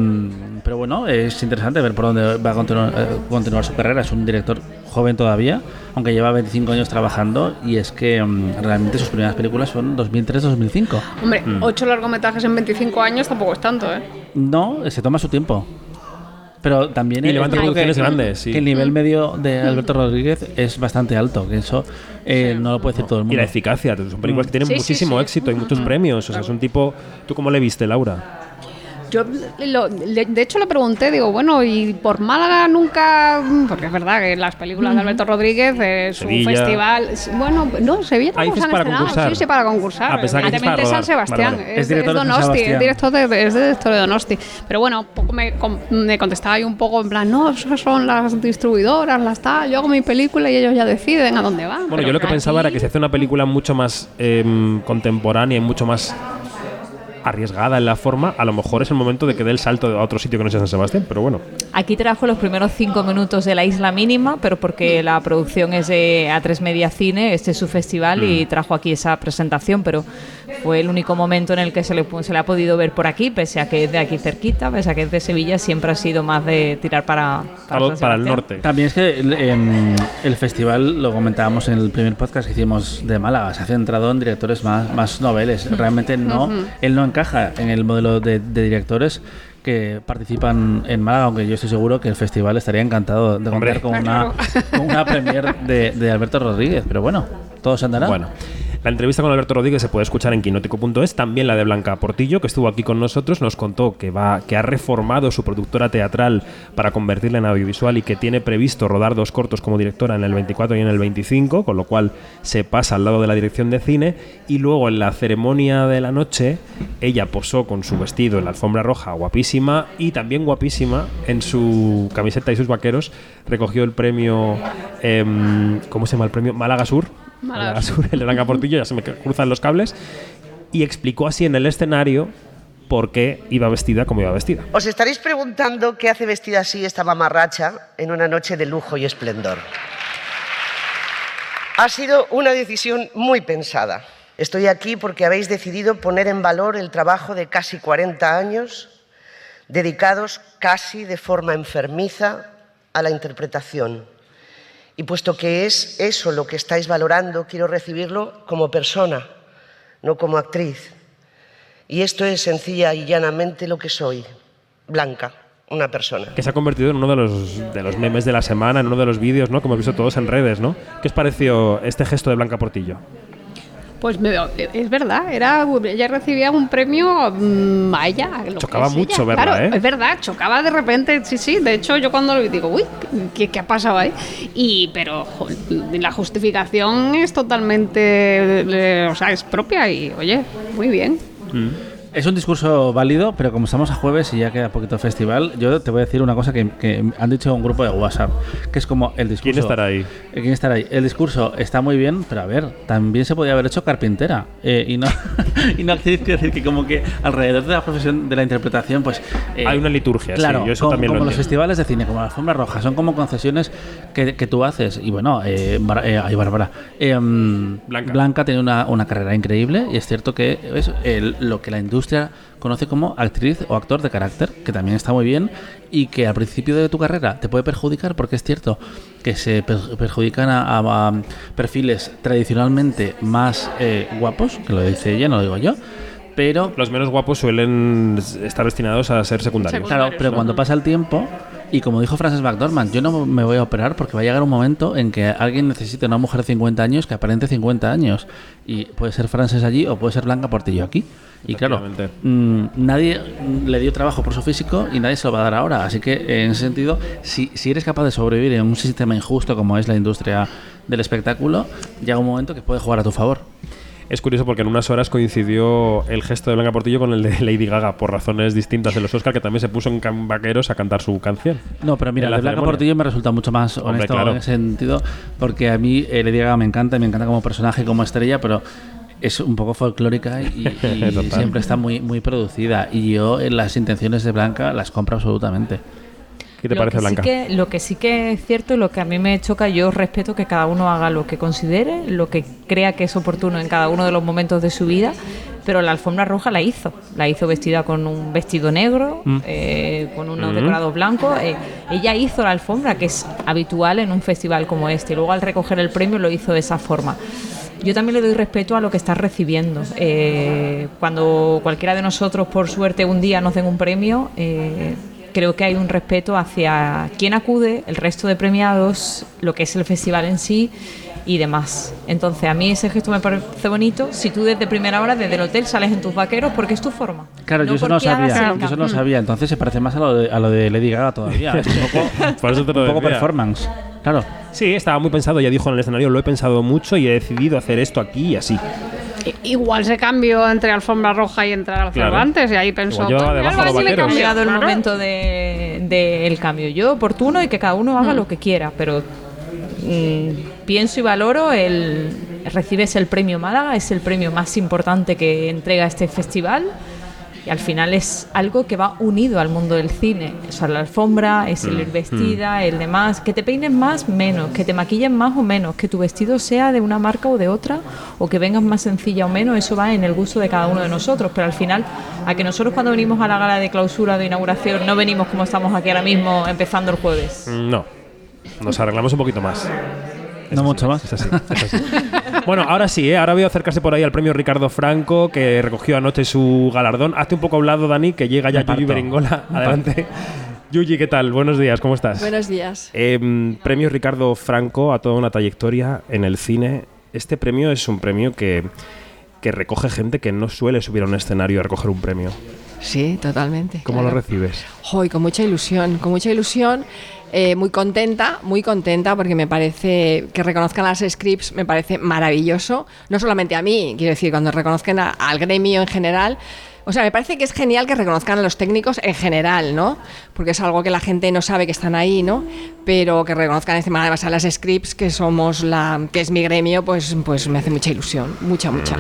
pero bueno, es interesante ver por dónde va a continuar, eh, continuar, su carrera. Es un director joven todavía, aunque lleva 25 años trabajando, y es que um, realmente sus primeras películas son 2003-2005. Hombre, mm. 8 largometrajes en 25 años tampoco es tanto, ¿eh? No, se toma su tiempo. Pero también y levanta producciones que, grandes. Sí. Que el nivel medio de Alberto Rodríguez es bastante alto, que eso eh, sí. no lo puede decir todo el mundo. Y la eficacia, son películas que tienen sí, muchísimo éxito y muchos premios. O sea, es un tipo. ¿Tú cómo le viste, Laura? Yo, lo, de hecho, le pregunté, digo, bueno, ¿y por Málaga nunca...? Porque es verdad que las películas de Alberto Rodríguez es un festival... Bueno, no, Sevilla tampoco se han para estrenado. Concursar. Sí, sí, para concursar. A pesar que es, San Sebastián. Vale, vale. Es, es, director es Donosti, es director de, es director de Donosti. Pero bueno, poco me, me contestaba ahí un poco en plan, no, esas son las distribuidoras, las tal, yo hago mi película y ellos ya deciden a dónde van. Bueno, yo lo que aquí... pensaba era que se hace una película mucho más eh, contemporánea y mucho más arriesgada en la forma, a lo mejor es el momento de que dé el salto a otro sitio que no sea San Sebastián, pero bueno. Aquí trajo los primeros cinco minutos de la Isla Mínima, pero porque la producción es de A3 Media Cine, este es su festival mm. y trajo aquí esa presentación, pero fue el único momento en el que se le, se le ha podido ver por aquí, pese a que es de aquí cerquita, pese a que es de Sevilla, siempre ha sido más de tirar para, para, para el norte. También es que el, el, el, festival, lo comentábamos en el primer podcast que hicimos de Málaga, se ha centrado en directores más, más noveles, realmente no, uh -huh. él no encaja en el modelo de, de directores que participan en Málaga, aunque yo estoy seguro que el festival estaría encantado de contar con una, con una premier de, de, Alberto Rodríguez. Pero bueno, todo se andará. Bueno. La entrevista con Alberto Rodríguez se puede escuchar en quinótico.es, también la de Blanca Portillo, que estuvo aquí con nosotros, nos contó que va que ha reformado su productora teatral para convertirla en audiovisual y que tiene previsto rodar dos cortos como directora en el 24 y en el 25, con lo cual se pasa al lado de la dirección de cine y luego en la ceremonia de la noche ella posó con su vestido en la alfombra roja guapísima y también guapísima en su camiseta y sus vaqueros recogió el premio eh, ¿cómo se llama el premio? Málaga Sur Blanca Portillo, ya se me cruzan los cables, y explicó así en el escenario por qué iba vestida como iba vestida. Os estaréis preguntando qué hace vestida así esta mamarracha en una noche de lujo y esplendor. Ha sido una decisión muy pensada. Estoy aquí porque habéis decidido poner en valor el trabajo de casi 40 años dedicados casi de forma enfermiza a la interpretación y puesto que es eso lo que estáis valorando, quiero recibirlo como persona, no como actriz. Y esto es sencilla y llanamente lo que soy, Blanca, una persona. Que se ha convertido en uno de los, de los memes de la semana, en uno de los vídeos, ¿no? Como hemos visto todos en redes, ¿no? ¿Qué os pareció este gesto de Blanca Portillo? Pues me, es verdad, era, ella recibía un premio mmm, a ella. Chocaba mucho, ¿verdad? Claro, ¿eh? es verdad, chocaba de repente, sí, sí. De hecho, yo cuando lo vi digo, uy, ¿qué, qué ha pasado ahí? Y, pero la justificación es totalmente, o sea, es propia y, oye, muy bien. Mm. Es un discurso válido, pero como estamos a jueves y ya queda poquito festival, yo te voy a decir una cosa que, que, han dicho un grupo de WhatsApp, que es como el discurso... ¿Quién estará ahí? ¿Quién estará ahí? El discurso está muy bien, pero a ver, también se podía haber hecho carpintera eh, y no [LAUGHS] y no actriz, quiero decir que como que alrededor de la profesión de la interpretación, pues... Eh, Hay una liturgia, claro, sí, yo eso como, también como lo los festivales de cine, como la alfombra roja, son como concesiones que, que tú haces. Y bueno, eh, Bar eh, ay, Bárbara, um, Blanca. Blanca tiene una, una, carrera increíble y es cierto que es el, lo que la industria conoce como actriz o actor de carácter, que también está muy bien y que al principio de tu carrera te puede perjudicar porque es cierto que se perjudican a, a, perfiles tradicionalmente más eh, guapos, que lo dice ella, no lo digo yo, pero Los menos guapos suelen estar destinados a ser secundarios. Claro, pero cuando pasa el tiempo, y como dijo Frances McDormand, yo no me voy a operar porque va a llegar un momento en que alguien necesite una mujer de 50 años que aparente 50 años. Y puede ser Frances allí o puede ser Blanca Portillo aquí. Y claro, mm, nadie le dio trabajo por su físico y nadie se lo va a dar ahora. Así que, en ese sentido, si, si eres capaz de sobrevivir en un sistema injusto como es la industria del espectáculo, llega un momento que puede jugar a tu favor. Es curioso porque en unas horas coincidió el gesto de Blanca Portillo con el de [LAUGHS] Lady Gaga por razones distintas de los Oscar, que también se puso en vaqueros a cantar su canción. No, pero mira, En la de Blanca ceremonia. Portillo me resulta mucho más Hombre, honesto claro. en ese sentido, porque a mí eh, Lady Gaga me encanta, me encanta como personaje y como estrella, pero es un poco folclórica y, y [LAUGHS] siempre está muy, muy producida. Y yo en las intenciones de Blanca las compro absolutamente. ¿Qué te lo parece, que Blanca? Sí que, lo que sí que es cierto y lo que a mí me choca, yo respeto que cada uno haga lo que considere, lo que crea que es oportuno en cada uno de los momentos de su vida, pero la alfombra roja la hizo. La hizo vestida con un vestido negro, Mm. eh, con unos Mm. decorados blancos. eh, ella hizo la alfombra, que es habitual en un festival como este. Y luego al recoger el premio lo hizo de esa forma. Yo también le doy respeto a lo que estás recibiendo. Eh, cuando cualquiera de nosotros, por suerte, un día nos den un premio, creo que hay un respeto hacia quién acude, el resto de premiados, lo que es el festival en sí y demás. Entonces, a mí ese gesto me parece bonito. Si tú desde primera hora, desde el hotel, sales en tus vaqueros, porque es tu forma. Claro, yo eso no sabía. Yo eso no sabía. Entonces se parece más a lo de, a lo de Lady Gaga todavía. [LAUGHS] Es un poco, Por eso te lo un poco performance. Claro. Sí, estaba muy pensado, ya dijo en el escenario, lo he pensado mucho y he decidido hacer esto aquí y así. Igual se cambió entre alfombra roja y entre al Claro. Cervantes y ahí pensó. Igual llevaba "Coño, debajo algo así le vaqueros". Ha cambió". llegado el Claro. momento del de, del cambio. Yo oportuno y que cada uno haga lo que quiera, pero mm, pienso y valoro el recibes el premio Málaga, es el premio más importante que entrega este festival. Y al final es algo que va unido al mundo del cine. O sea, la alfombra, es el ir vestida, el demás. Que te peines más, menos. Que te maquillen más o menos. Que tu vestido sea de una marca o de otra. O que vengas más sencilla o menos. Eso va en el gusto de cada uno de nosotros. Pero al final, a que nosotros cuando venimos a la gala de clausura, de inauguración, no venimos como estamos aquí ahora mismo, empezando el jueves. Mm, No, nos arreglamos un poquito más. No mucho más. Es así, es así. bueno, ahora sí, ¿eh? ahora veo acercarse por ahí al premio Ricardo Franco, que recogió anoche su galardón. Hazte un poco a un lado, Dani, que llega ya parto. Beringola. Adelante. Yuyi, ¿qué tal? Buenos días, ¿cómo estás? Buenos días. Em, premio Ricardo Franco a toda una trayectoria en el cine. Este premio es un premio que, que recoge gente que no suele subir a un escenario a recoger un premio. Sí, totalmente. ¿Cómo lo recibes? Hoy con mucha ilusión, con mucha ilusión, eh, muy contenta, muy contenta porque me parece que reconozcan las scripts, me parece maravilloso. No solamente a mí, quiero decir, cuando reconozcan a- al gremio en general. O sea, me parece que es genial que reconozcan a los técnicos en general, ¿no? Porque es algo que la gente no sabe que están ahí, ¿no? Pero que reconozcan encima además a las scripts, que somos la, que es mi gremio, pues, pues me hace mucha ilusión, mucha, mucha.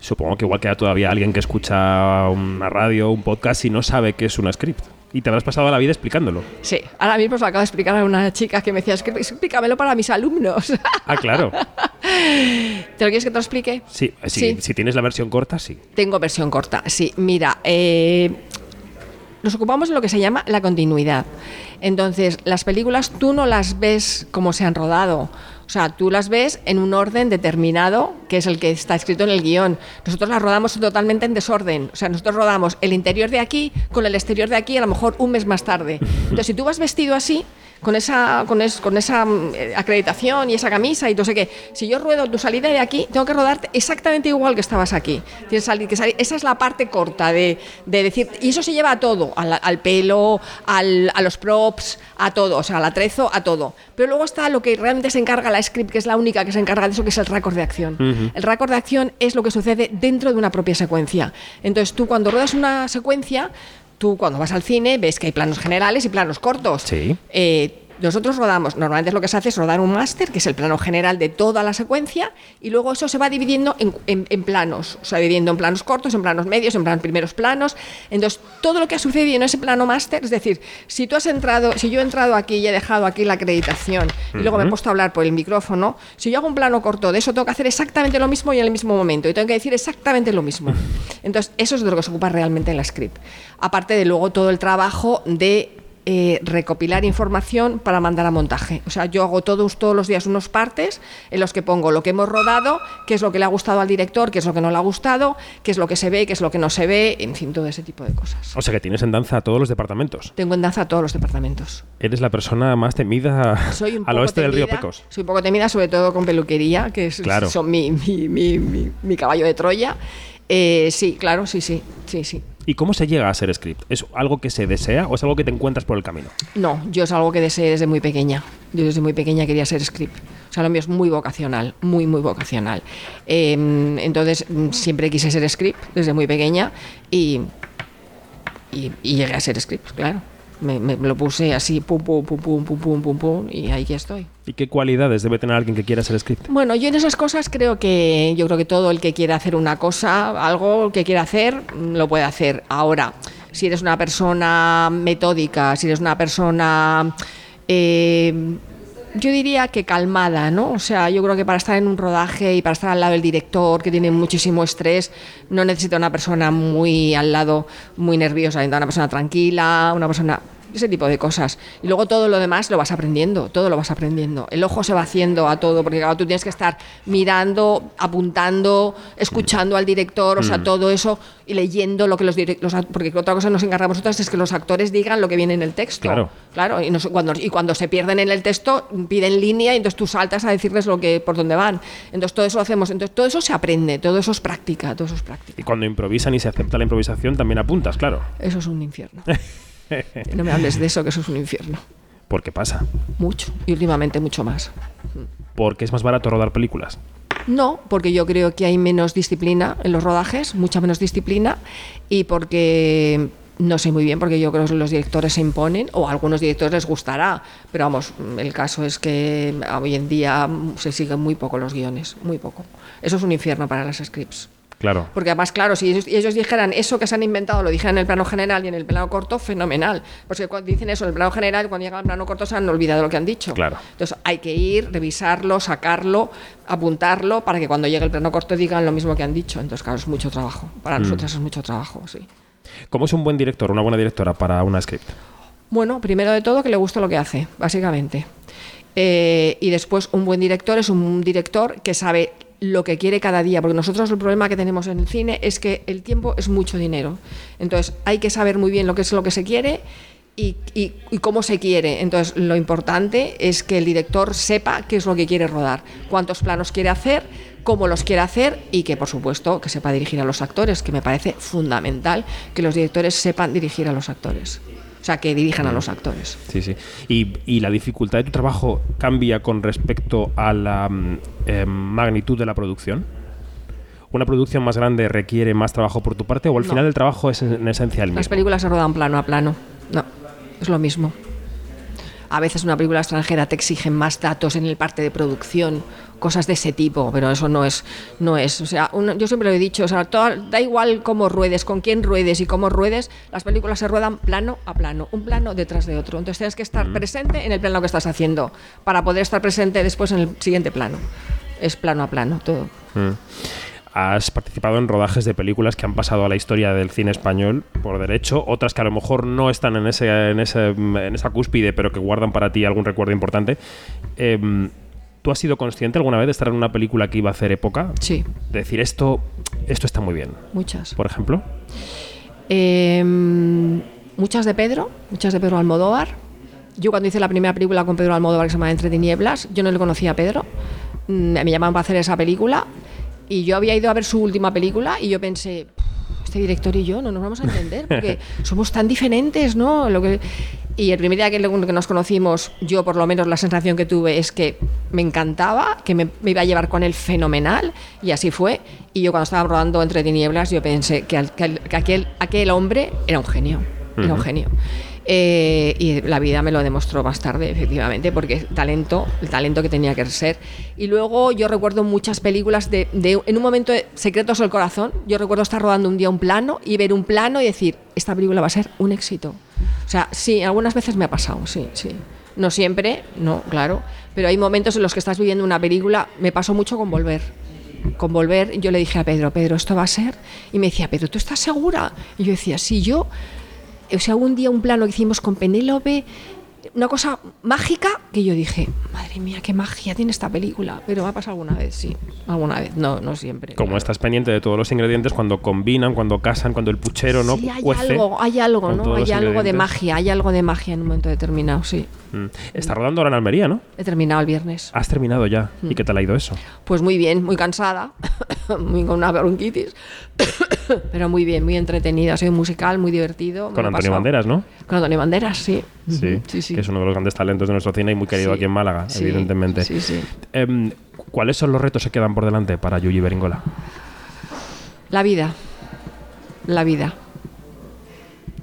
Supongo que igual queda todavía alguien que escucha una radio, un podcast y no sabe qué es una script. Y te habrás pasado la vida explicándolo. Sí, ahora mismo se lo acabo de explicar a una chica que me decía, "Es que explícamelo para mis alumnos. [LAUGHS] Ah, claro. ¿Te lo quieres que te lo explique? Sí, si, Sí. si tienes la versión corta, sí. Tengo versión corta. Sí, mira, eh, nos ocupamos de lo que se llama la continuidad. Entonces, las películas tú no las ves como se han rodado. O sea, tú las ves en un orden determinado, que es el que está escrito en el guion. Nosotros las rodamos totalmente en desorden. O sea, nosotros rodamos el interior de aquí con el exterior de aquí, a lo mejor un mes más tarde. Entonces, si tú vas vestido así, con esa, con, es- con esa mm, eh, acreditación y esa camisa y no sé qué. Si yo ruedo tu salida de aquí, tengo que rodarte exactamente igual que estabas aquí. Tienes salir- que salir- esa es la parte corta de, de decir, y eso se lleva a todo, al, al pelo, al- a los props, a todo, o sea, al atrezo, a todo. Pero luego está lo que realmente se encarga la script, que es la única que se encarga de eso, que es el récord de acción. El récord de acción es lo que sucede dentro de una propia secuencia. Entonces tú cuando ruedas una secuencia, tú cuando vas al cine ves que hay planos generales y planos cortos. Sí. Eh, nosotros rodamos, normalmente lo que se hace es rodar un máster, que es el plano general de toda la secuencia, y luego eso se va dividiendo en, en- en planos, o sea, dividiendo en planos cortos, en planos medios, en planos primeros planos. Entonces, todo lo que ha sucedido en ese plano máster, es decir, si tú has entrado, si yo he entrado aquí y he dejado aquí la acreditación, y luego me he puesto a hablar por el micrófono, si yo hago un plano corto de eso, tengo que hacer exactamente lo mismo y en el mismo momento, y tengo que decir exactamente lo mismo. Entonces, eso es de lo que se ocupa realmente en la script. Aparte de luego todo el trabajo de eh, recopilar información para mandar a montaje. O sea, yo hago todos, todos los días unos partes en los que pongo lo que hemos rodado, qué es lo que le ha gustado al director, qué es lo que no le ha gustado, qué es lo que se ve, qué es lo que no se ve, en fin, todo ese tipo de cosas. O sea que tienes en danza a todos los departamentos. Tengo en danza a todos los departamentos. Eres la persona más temida [LAUGHS] Soy un al oeste del río temida, Pecos. Soy un poco temida, sobre todo con peluquería, que es, Claro. son mi, mi- mi- mi- mi caballo de Troya. Eh, sí, claro, sí, sí, sí, sí. ¿Y cómo se llega a ser script? ¿Es algo que se desea o es algo que te encuentras por el camino? No, yo es algo que deseé desde muy pequeña. Yo desde muy pequeña quería ser script. O sea, lo mío es muy vocacional, muy, muy vocacional. Eh, entonces, mm, siempre quise ser script desde muy pequeña y, y llegué a ser script, claro. Me, me lo puse así, pum, pum, pum, pum, pum, pum, pum, pum, y ahí estoy. ¿Y qué cualidades debe tener alguien que quiera ser script? Bueno, yo en esas cosas creo que yo creo que todo el que quiera hacer una cosa, algo que quiera hacer, mm, lo puede hacer. Ahora, si eres una persona metódica, si eres una persona eh, yo diría que calmada, ¿no? O sea, yo creo que para estar en un rodaje y para estar al lado del director, que tiene muchísimo estrés, no necesita una persona muy al lado, muy nerviosa, necesita una persona tranquila, una persona ese tipo de cosas. Y luego todo lo demás lo vas aprendiendo, todo lo vas aprendiendo. El ojo se va haciendo a todo, porque claro, tú tienes que estar mirando, apuntando, escuchando al director, o sea, Mm. todo eso y leyendo lo que los directores, porque otra cosa que nos encargamos nosotros es que los actores digan lo que viene en el texto. Claro. Claro, y, nos- cuando, y cuando se pierden en el texto, piden línea y entonces tú saltas a decirles lo que por dónde van. Entonces todo eso lo hacemos. Entonces todo eso se aprende, todo eso es práctica, todo eso es práctica. Y cuando improvisan y se acepta la improvisación, también apuntas, claro. Eso es un infierno. [LAUGHS] [LAUGHS] No me hables de eso, que eso es un infierno. ¿Por qué pasa? Mucho. Y últimamente mucho más. Porque es más barato rodar películas. No, porque yo creo que hay menos disciplina en los rodajes, mucha menos disciplina, y porque no sé muy bien, porque yo creo que los directores se imponen, o a algunos directores les gustará, pero vamos, el caso es que hoy en día se siguen muy poco los guiones, muy poco. Eso es un infierno para las scripts. Claro. Porque además, claro, si ellos, ellos dijeran eso que se han inventado, lo dijeran en el plano general y en el plano corto, fenomenal. Porque cuando dicen eso en el plano general, cuando llegan al plano corto se han olvidado lo que han dicho. Claro. Entonces hay que ir, revisarlo, sacarlo, apuntarlo, para que cuando llegue el plano corto digan lo mismo que han dicho. Entonces, claro, es mucho trabajo. Para Mm. nosotros es mucho trabajo, sí. ¿Cómo es un buen director, una buena directora para una script? Bueno, primero de todo que le gusta lo que hace, básicamente. Eh, y después un buen director es un director que sabe lo que quiere cada día, porque nosotros el problema que tenemos en el cine es que el tiempo es mucho dinero. Entonces hay que saber muy bien lo que es lo que se quiere y, y- cómo se quiere. Entonces lo importante es que el director sepa qué es lo que quiere rodar, cuántos planos quiere hacer, cómo los quiere hacer y que por supuesto que sepa dirigir a los actores, que me parece fundamental que los directores sepan dirigir a los actores. O sea, que dirijan a los actores. Sí, sí. ¿Y, y la dificultad de tu trabajo cambia con respecto a la mm, eh, magnitud de la producción? ¿Una producción más grande requiere más trabajo por tu parte o al No. final el trabajo es en esencia el Las mismo? películas se rodan plano a plano. No, es lo mismo. A veces una película extranjera te exigen más datos en el parte de producción, cosas de ese tipo, pero eso no es, no es. O sea, uno- yo siempre lo he dicho, o sea, toda- da igual cómo ruedes, con quién ruedes y cómo ruedes, las películas se ruedan plano a plano, un plano detrás de otro. Entonces tienes que estar presente en el plano que estás haciendo para poder estar presente después en el siguiente plano. Es plano a plano todo. Mm. Has participado en rodajes de películas que han pasado a la historia del cine español por derecho, otras que a lo mejor no están en, ese, en, ese, en esa cúspide, pero que guardan para ti algún recuerdo importante. Em, ¿Tú has sido consciente alguna vez de estar en una película que iba a hacer época? Sí. De decir, esto, esto está muy bien. Muchas. Por ejemplo. Eh, muchas de Pedro, muchas de Pedro Almodóvar. Yo cuando hice la primera película con Pedro Almodóvar que se llama Entre tinieblas, yo no le conocía a Pedro. Mm, Me llamaban para hacer esa película y yo había ido a ver su última película y yo pensé, "Pff, este director y yo no nos vamos a entender porque [LAUGHS] somos tan diferentes, ¿no? Lo que... Y el primer día que, nos conocimos, yo por lo menos la sensación que tuve es que me encantaba, que me, me iba a llevar con él fenomenal, y así fue. Y yo cuando estaba rodando Entre Tinieblas, yo pensé que, al- aquel, aquel hombre era un genio, era un genio. Eh, y la vida me lo demostró más tarde, efectivamente, porque talento, el talento que tenía que ser. Y luego yo recuerdo muchas películas de, de- en un momento de Secretos del Corazón, yo recuerdo estar rodando un día un plano y ver un plano y decir, esta película va a ser un éxito. O sea, sí, algunas veces me ha pasado, sí, sí. No siempre, no, claro, pero hay momentos en los que estás viviendo una película, me pasó mucho con Volver. Con Volver, yo le dije a Pedro, Pedro, esto va a ser, y me decía, Pedro, ¿tú estás segura? Y yo decía, sí, yo o sea, un día un plano que hicimos con Penélope, una cosa mágica que yo dije, madre mía, qué magia tiene esta película. Pero me ha pasado alguna vez, sí. Alguna vez, no, no siempre. Como estás pendiente de todos los ingredientes cuando combinan, cuando casan, cuando el puchero no Sí, hay cuece algo, hay algo, ¿no? Hay algo de magia, hay algo de magia en un momento determinado, sí. Mm. Está rodando ahora en Almería, ¿no? He terminado el viernes. Has terminado ya. Mm. ¿Y qué tal ha ido eso? Pues muy bien, muy cansada, [COUGHS] muy con una bronquitis, [COUGHS] pero muy bien, muy entretenida. Ha sido musical, muy divertido. Con Antonio pasado. Banderas, ¿no? Con Antonio Banderas, sí. Sí, [LAUGHS] sí, sí. que es uno de los grandes talentos de nuestro cine y muy querido Sí. aquí en Málaga, Sí, evidentemente. sí, sí. Em, ¿Cuáles son los retos que quedan por delante para Yuyi Beringola? La vida. La vida.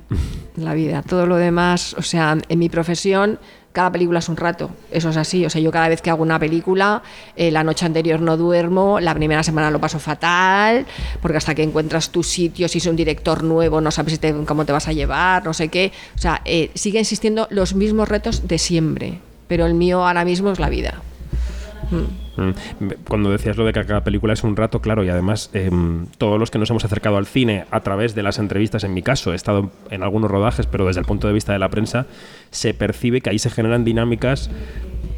[LAUGHS] La vida. Todo lo demás, o sea, en mi profesión, cada película es un rato. Eso es así. O sea, yo cada vez que hago una película, eh, la noche anterior no duermo, la primera semana lo paso fatal, porque hasta que encuentras tu sitio, si es un director nuevo, no sabes cómo te vas a llevar, no sé qué. O sea, eh, sigue existiendo los mismos retos de siempre. Pero el mío ahora mismo es la vida. Mm. Mm, Cuando decías lo de que cada película es un rato, claro, y además em, todos los que nos hemos acercado al cine a través de las entrevistas, en mi caso, he estado en algunos rodajes, pero desde el punto de vista de la prensa, se percibe que ahí se generan dinámicas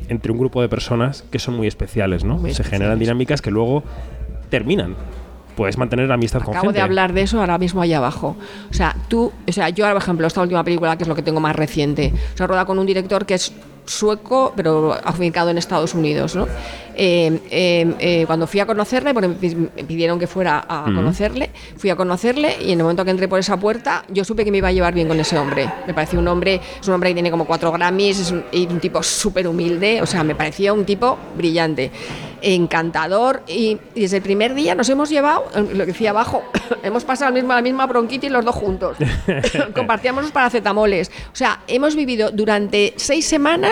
entre un grupo de personas que son muy especiales, ¿no? Muy se generan dinámicas que luego terminan. Puedes mantener amistad con Acabo gente. de hablar de eso ahora mismo allá abajo. O sea, tú, o sea, yo ahora, por ejemplo, esta última película, que es lo que tengo más reciente, o sea, rueda con un director que es sueco, pero afincado en Estados Unidos, ¿no? Eh, eh, eh, cuando fui a conocerle, porque me pidieron que fuera a Ujú. conocerle, fui a conocerle y en el momento que entré por esa puerta, yo supe que me iba a llevar bien con ese hombre. Me pareció un hombre, es un hombre que tiene como cuatro Grammys, es un, y un tipo súper humilde, o sea, me parecía un tipo brillante, encantador y, y desde el primer día nos hemos llevado, lo que decía abajo, [COUGHS] hemos pasado la misma, la misma bronquitis los dos juntos. [LAUGHS] Compartíamos los paracetamoles. O sea, hemos vivido durante seis semanas.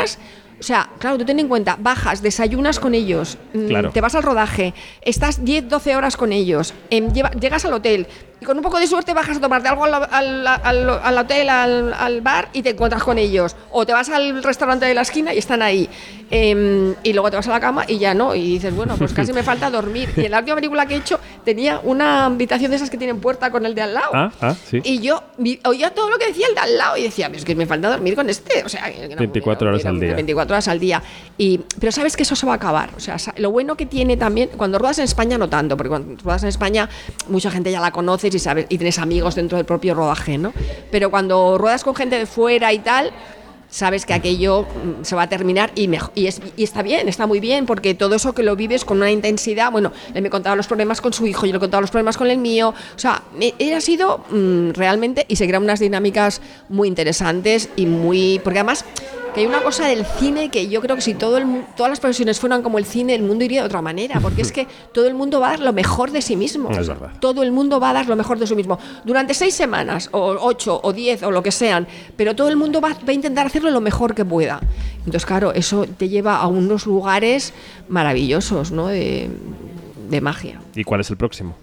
O sea, claro, tú ten en cuenta, bajas, desayunas con ellos, mm, Claro. te vas al rodaje, estás 10, 12 horas con ellos, em, lleva- llegas al hotel y con un poco de suerte bajas a tomarte algo al, al- al- al hotel, al, bar y te encuentras con ellos. O te vas al restaurante de la esquina y están ahí. Em, y luego te vas a la cama y ya no. Y dices, bueno, pues casi me falta dormir. Y en la última película que he hecho tenía una habitación de esas que tienen puerta con el de al lado. Ah, ah, sí. Y yo oía todo lo que decía el de al lado y decía, es que me falta dormir con este. O sea, que era 24 horas al día. 24 horas al día. Y, pero sabes que eso se va a acabar. O sea, lo bueno que tiene también, cuando ruedas en España no tanto, porque cuando ruedas en España mucha gente ya la y sabes y tienes amigos dentro del propio rodaje, ¿no? Pero cuando ruedas con gente de fuera y tal, sabes que aquello mm, se va a terminar y, mejo- y, es- y está bien, está muy bien, porque todo eso que lo vives con una intensidad, bueno, él me contaba los problemas con su hijo, yo le contaba los problemas con el mío, o sea, me- ha sido mm, realmente, y se crean unas dinámicas muy interesantes y muy, porque además que hay una cosa del cine que yo creo que si todo el, todas las profesiones fueran como el cine, el mundo iría de otra manera, porque es que todo el mundo va a dar lo mejor de sí mismo. Es verdad. Todo el mundo va a dar lo mejor de sí mismo. Durante seis semanas, o ocho, o diez, o lo que sean, pero todo el mundo va, va a intentar hacerlo lo mejor que pueda. Entonces, claro, eso te lleva a unos lugares maravillosos, ¿no? De, de magia. ¿Y cuál es el próximo?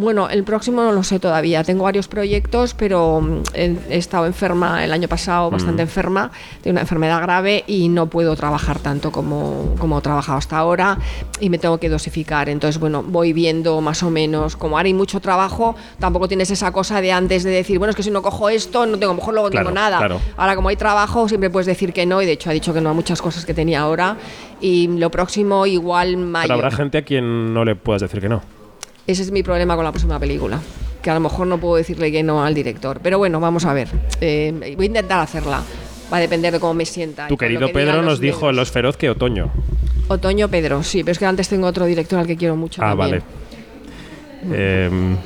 Bueno, el próximo no lo sé todavía. Tengo varios proyectos, pero mm, he, he estado enferma el año pasado, bastante Mm. enferma, tengo una enfermedad grave y no puedo trabajar tanto como, como he trabajado hasta ahora y me tengo que dosificar. Entonces, bueno, voy viendo más o menos, como ahora hay mucho trabajo, tampoco tienes esa cosa de antes de decir, bueno, es que si no cojo esto, no tengo, a lo mejor luego Claro, tengo nada. claro. Ahora, como hay trabajo, siempre puedes decir que no y de hecho ha dicho que no a muchas cosas que tenía ahora. Y lo próximo, igual mayo. Pero habrá gente a quien no le puedas decir que no. Ese es mi problema con la próxima película. Que a lo mejor no puedo decirle que no al director. Pero bueno, vamos a ver. Eh, voy a intentar hacerla. Va a depender de cómo me sienta. Tu querido que Pedro nos dijo en Los Feroz que otoño. Otoño Pedro, sí, pero es que antes tengo otro director al que quiero mucho. Ah, también. vale. Em,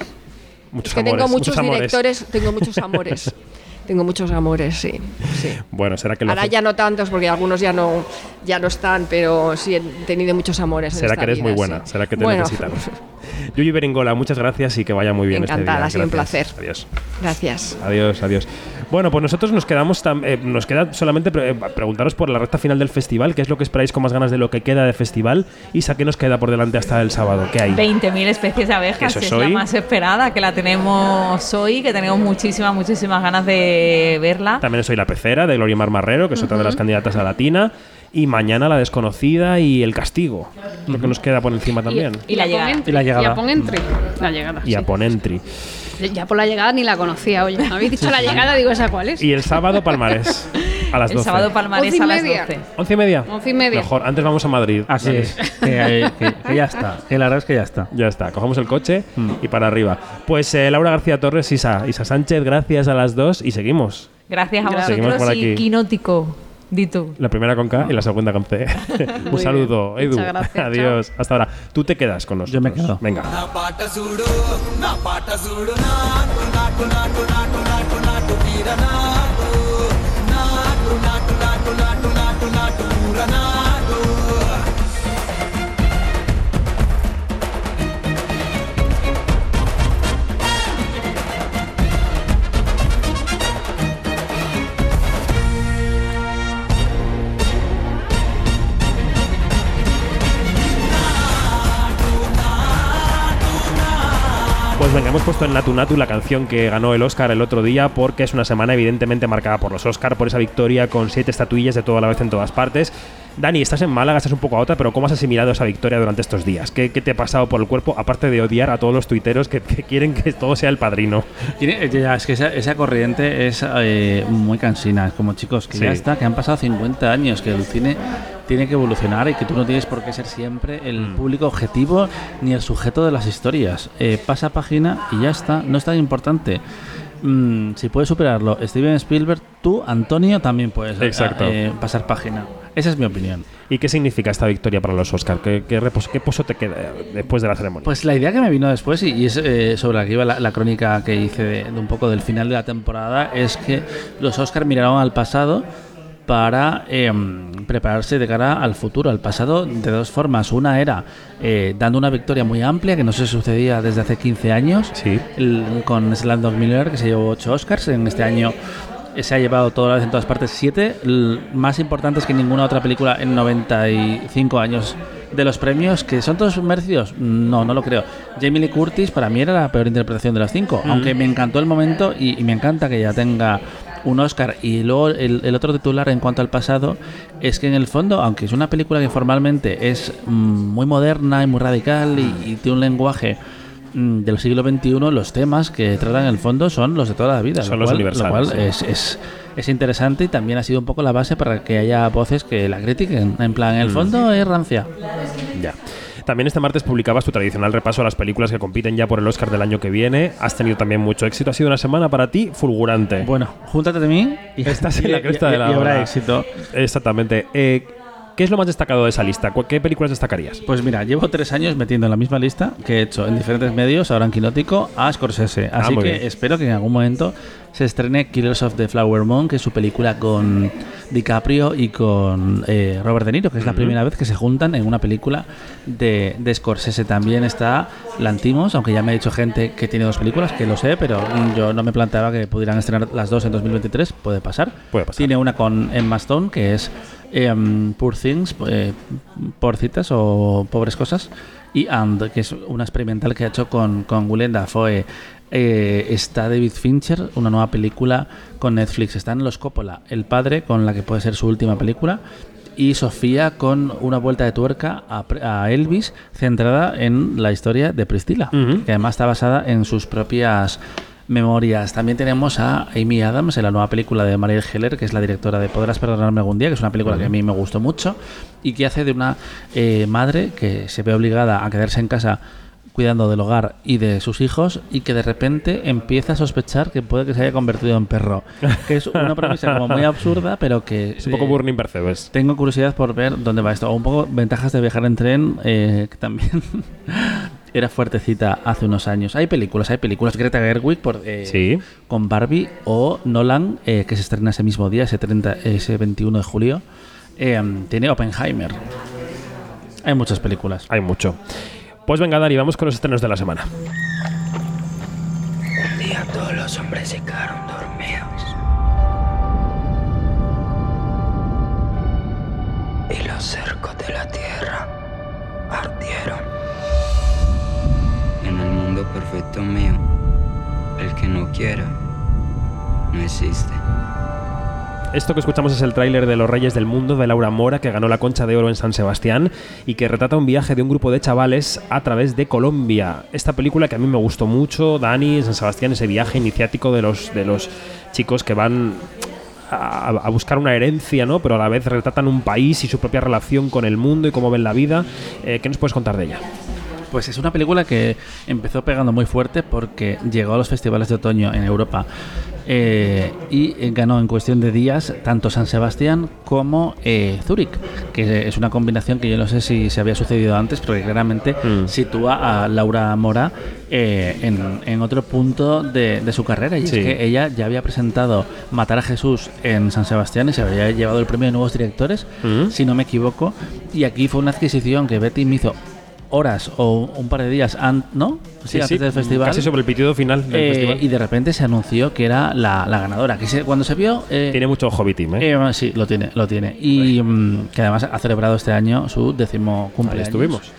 muchos Es que amores. tengo muchos, directores, tengo muchos amores. [LAUGHS] tengo muchos amores, sí. sí. Bueno, será que lo Ahora hace- ya no tantos porque algunos ya no, ya no están, pero sí he tenido muchos amores. en Será esta que eres vida, muy buena, sí. será que te Bueno, necesitamos. [LAUGHS] Yuyi Beringola, muchas gracias y que vaya muy bien Encantada, ha este sido día. un Gracias. placer. Adiós. Gracias. Adiós, adiós. Bueno, pues nosotros nos quedamos tam- eh, nos queda solamente pre- eh, preguntaros por la recta final del festival, qué es lo que esperáis con más ganas de lo que queda de festival. Isa, ¿qué nos queda por delante hasta el sábado? ¿Qué hay? 20.000 especies de abejas, es es la más esperada, que la tenemos hoy, que tenemos muchísimas, muchísimas ganas de verla. También soy la pecera de Gloria Mar Marrero, que es otra de las candidatas a Latina. Y mañana la desconocida y el castigo, lo que nos queda por encima también. Y la llegada. Y la llegada. Y a Ponentry. La llegada. y a sí. Ya por la llegada ni la conocía, oye. Me habéis dicho la llegada, digo, ¿esa cuál es? Y el sábado Palmarés. A las 12. El sábado Palmarés Once y a las media. 12. ¿Once y media? Once y media. Mejor, antes vamos a Madrid. Así Vale. es. Que, que- que ya está. Que la verdad es que ya está. Ya está, cogemos el coche Mm. y para arriba. Pues eh, Laura García Torres, Isa, Isa Sánchez, gracias a las dos y seguimos. Gracias a. Seguimos vosotros y. Quinótico. Di tú. La primera con K y la segunda con C. Un saludo, bien. Edu. Muchas gracias, Adiós. Hasta ahora. Tú te quedas con nosotros. Yo me quedo. Venga. En Natu Natu la canción que ganó el Oscar el otro día porque es una semana evidentemente marcada por los Oscar, por esa victoria con siete estatuillas de toda la vez en todas partes. Dani, estás en Málaga, estás un poco a otra, pero ¿cómo has asimilado esa victoria durante estos días? ¿Qué, qué te ha pasado por el cuerpo, aparte de odiar a todos los tuiteros que, que quieren que todo sea el padrino? Ya, es que esa, esa corriente es eh, muy cansina. Es como chicos, que Sí. ya está, que han pasado 50 años, que el cine tiene que evolucionar y que tú no tienes por qué ser siempre el Mm. público objetivo ni el sujeto de las historias. Eh, pasa página y ya está, no es tan importante. Mm, si puedes superarlo, Steven Spielberg, tú, Antonio, también puedes eh, eh, pasar página. Esa es mi opinión. ¿Y qué significa esta victoria para los Oscar? ¿Qué, qué, repos- qué pozo te queda después de la ceremonia? Pues la idea que me vino después, y, y es eh, sobre la que iba la, la crónica que hice de, de un poco del final de la temporada, es que los Oscar miraron al pasado para em, prepararse de cara al futuro, al pasado, de dos formas. Una era eh, dando una victoria muy amplia, que no se sucedía desde hace 15 años, el- con Slumdog Millionaire, que se llevó 8 Oscars. En este año eh, se ha llevado toda la vez en todas partes 7, más importantes que ninguna otra película en 95 años de los premios, que son todos merecidos. No, no lo creo. Jamie Lee Curtis para mí era la peor interpretación de las 5, Mm. aunque me encantó el momento y, y me encanta que ya tenga un Oscar. Y luego el, el otro titular en cuanto al pasado es que en el fondo, aunque es una película que formalmente es mm, muy moderna y muy radical y, y tiene un lenguaje del siglo XXI, los temas que tratan en el fondo son los de toda la vida. Son lo los cual- universales, Lo cual es, es, es interesante y también ha sido un poco la base para que haya voces que la critiquen. En plan, el Mm. fondo es rancia. Ya. También este martes publicabas tu tradicional repaso a las películas que compiten ya por el Oscar del año que viene. Has tenido también mucho éxito. Ha sido una semana para ti fulgurante. Bueno, júntate de mí y estás en [LAUGHS] la cresta y- de la y habrá éxito. Exactamente. Eh, ¿Qué es lo más destacado de esa lista? ¿Cu- ¿Qué películas destacarías? Pues mira, llevo tres años metiendo en la misma lista que he hecho en diferentes medios, ahora en Quinótico, a Scorsese. Ah, Así que bien. espero que en algún momento se estrene Killers of the Flower Moon, que es su película con DiCaprio y con eh, Robert De Niro, que es la primera vez que se juntan en una película de, de Scorsese. También está Lantimos, aunque ya me ha dicho gente que tiene dos películas, que lo sé, pero yo no me planteaba que pudieran estrenar las dos en 2023. Puede pasar. Puede pasar. Tiene una con Emma Stone, que es em, Poor Things, eh, Porcitas o Pobres Cosas, y And, que es una experimental que ha hecho con, con Willem Dafoe. Eh, está David Fincher, una nueva película con Netflix. Están Los Coppola, El Padre, con la que puede ser su última película. Y Sofía con una vuelta de tuerca a, Elvis, centrada en la historia de Priscila, que además está basada en sus propias memorias. También tenemos a Amy Adams en la nueva película de Marielle Heller, que es la directora de Podrás perdonarme algún día, que es una película que a mí me gustó mucho y que hace de una eh, madre que se ve obligada a quedarse en casa cuidando del hogar y de sus hijos y que de repente empieza a sospechar que puede que se haya convertido en perro. Que es una premisa como muy absurda, pero que... Es un poco eh, Burning Percebes. tengo curiosidad por ver dónde va esto. O un poco ventajas de viajar en tren, eh, que también era fuertecita hace unos años. Hay películas, hay películas. Greta Gerwig por, eh, Sí. con Barbie o Nolan, eh, que se estrena ese mismo día, ese, 30, ese 21 de julio. eh, tiene Oppenheimer. Hay muchas películas. Hay mucho. Pues venga, Dani, vamos con los estrenos de la semana. Un día todos los hombres se quedaron dormidos. Y los cercos de la tierra ardieron. El que no no existe. Esto que escuchamos es el tráiler de Los Reyes del Mundo de Laura Mora, que ganó la Concha de Oro en San Sebastián y que retrata un viaje de un grupo de chavales a través de Colombia. Esta película que a mí me gustó mucho, Dani, San Sebastián, ese viaje iniciático de los, de los chicos que van a, a buscar una herencia, ¿no? Pero a la vez retratan un país y su propia relación con el mundo y cómo ven la vida. Eh, ¿Qué nos puedes contar de ella? Pues es una película que empezó pegando muy fuerte porque llegó a los festivales de otoño en Europa eh, y ganó en cuestión de días tanto San Sebastián como eh, Zúrich, que es una combinación que yo no sé si se había sucedido antes, porque claramente Mm. sitúa a Laura Mora eh, en, en otro punto de, de su carrera. Y Sí. es que ella ya había presentado Matar a Jesús en San Sebastián y se había llevado el premio de nuevos directores, Mm. si no me equivoco. Y aquí fue una adquisición que Betty me hizo horas o un par de días antes, ¿no? Sí, antes sí, del festival. casi sobre el pitido final del Eh, festival. Y de repente se anunció que era la, la ganadora. Que se- cuando se vio. eh, Tiene mucho Hobbit Team, ¿eh? eh, sí, lo tiene, lo tiene. Y mm, que además ha celebrado este año su décimo cumpleaños. estuvimos.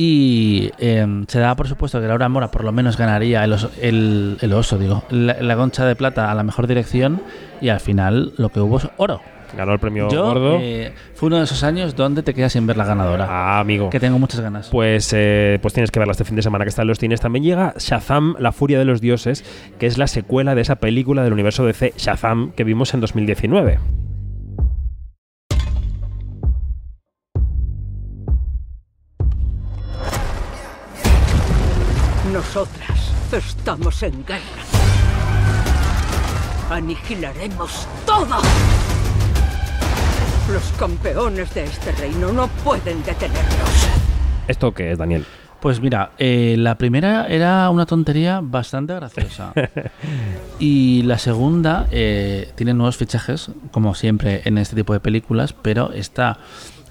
Y eh, se daba por supuesto que Laura Mora por lo menos ganaría el oso, el, el oso digo, la, la concha de plata a la mejor dirección y al final lo que hubo es oro. Ganó el premio Yo, gordo. eh, fue uno de esos años donde te quedas sin ver la ganadora. Ah, amigo. Que tengo muchas ganas. Pues, eh, pues tienes que verla este fin de semana que está en los cines. También llega Shazam, la furia de los dioses, que es la secuela de esa película del universo DC, Shazam, que vimos en 2019. Nosotras estamos en guerra. Aniquilaremos todo. Los campeones de este reino no pueden detenernos. ¿Esto qué es, Daniel? Pues mira, eh, la primera era una tontería bastante graciosa. [LAUGHS] y la segunda eh, tiene nuevos fichajes, como siempre en este tipo de películas, pero está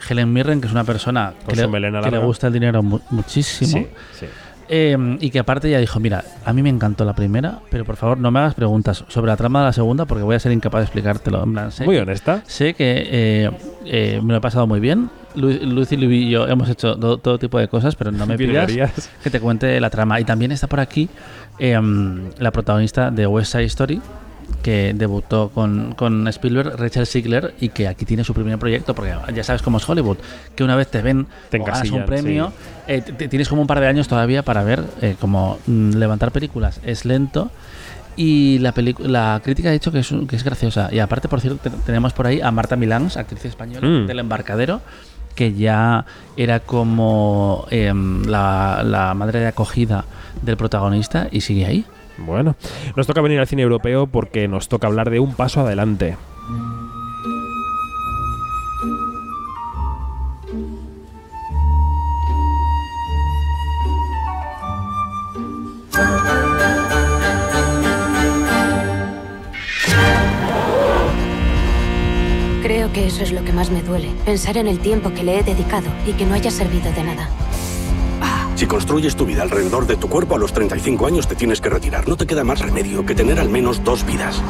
Helen Mirren, que es una persona Con que, su le, que le gusta el dinero mu- muchísimo. Sí, sí. Eh, y que aparte ya dijo, mira, a mí me encantó la primera, pero por favor no me hagas preguntas sobre la trama de la segunda porque voy a ser incapaz de explicártelo. En plan, sé Muy que- honesta. Sé que eh, eh, me lo he pasado muy bien. Lu- Lucy, Lu y yo hemos hecho do- todo tipo de cosas, pero no me pidas que te cuente la trama. Y también está por aquí eh, la protagonista de West Side Story, que debutó con, con Spielberg, Rachel Ziegler, y que aquí tiene su primer proyecto, porque ya sabes cómo es Hollywood, que una vez te ven Te ganas un premio, eh, tienes como un par de años todavía para ver eh, como mm, levantar películas. Es lento. Y la, la crítica ha dicho que es, que es graciosa. Y aparte, por cierto, te- tenemos por ahí a Marta Milans, actriz española Mm. del embarcadero, que ya era como em, la, la madre de acogida del protagonista y sigue ahí. Bueno, nos toca venir al cine europeo porque nos toca hablar de un paso adelante. Creo que eso es lo que más me duele. Pensar en el tiempo que le he dedicado y que no haya servido de nada. Si construyes tu vida alrededor de tu cuerpo a los 35 años te tienes que retirar. No te queda más remedio que tener al menos dos vidas.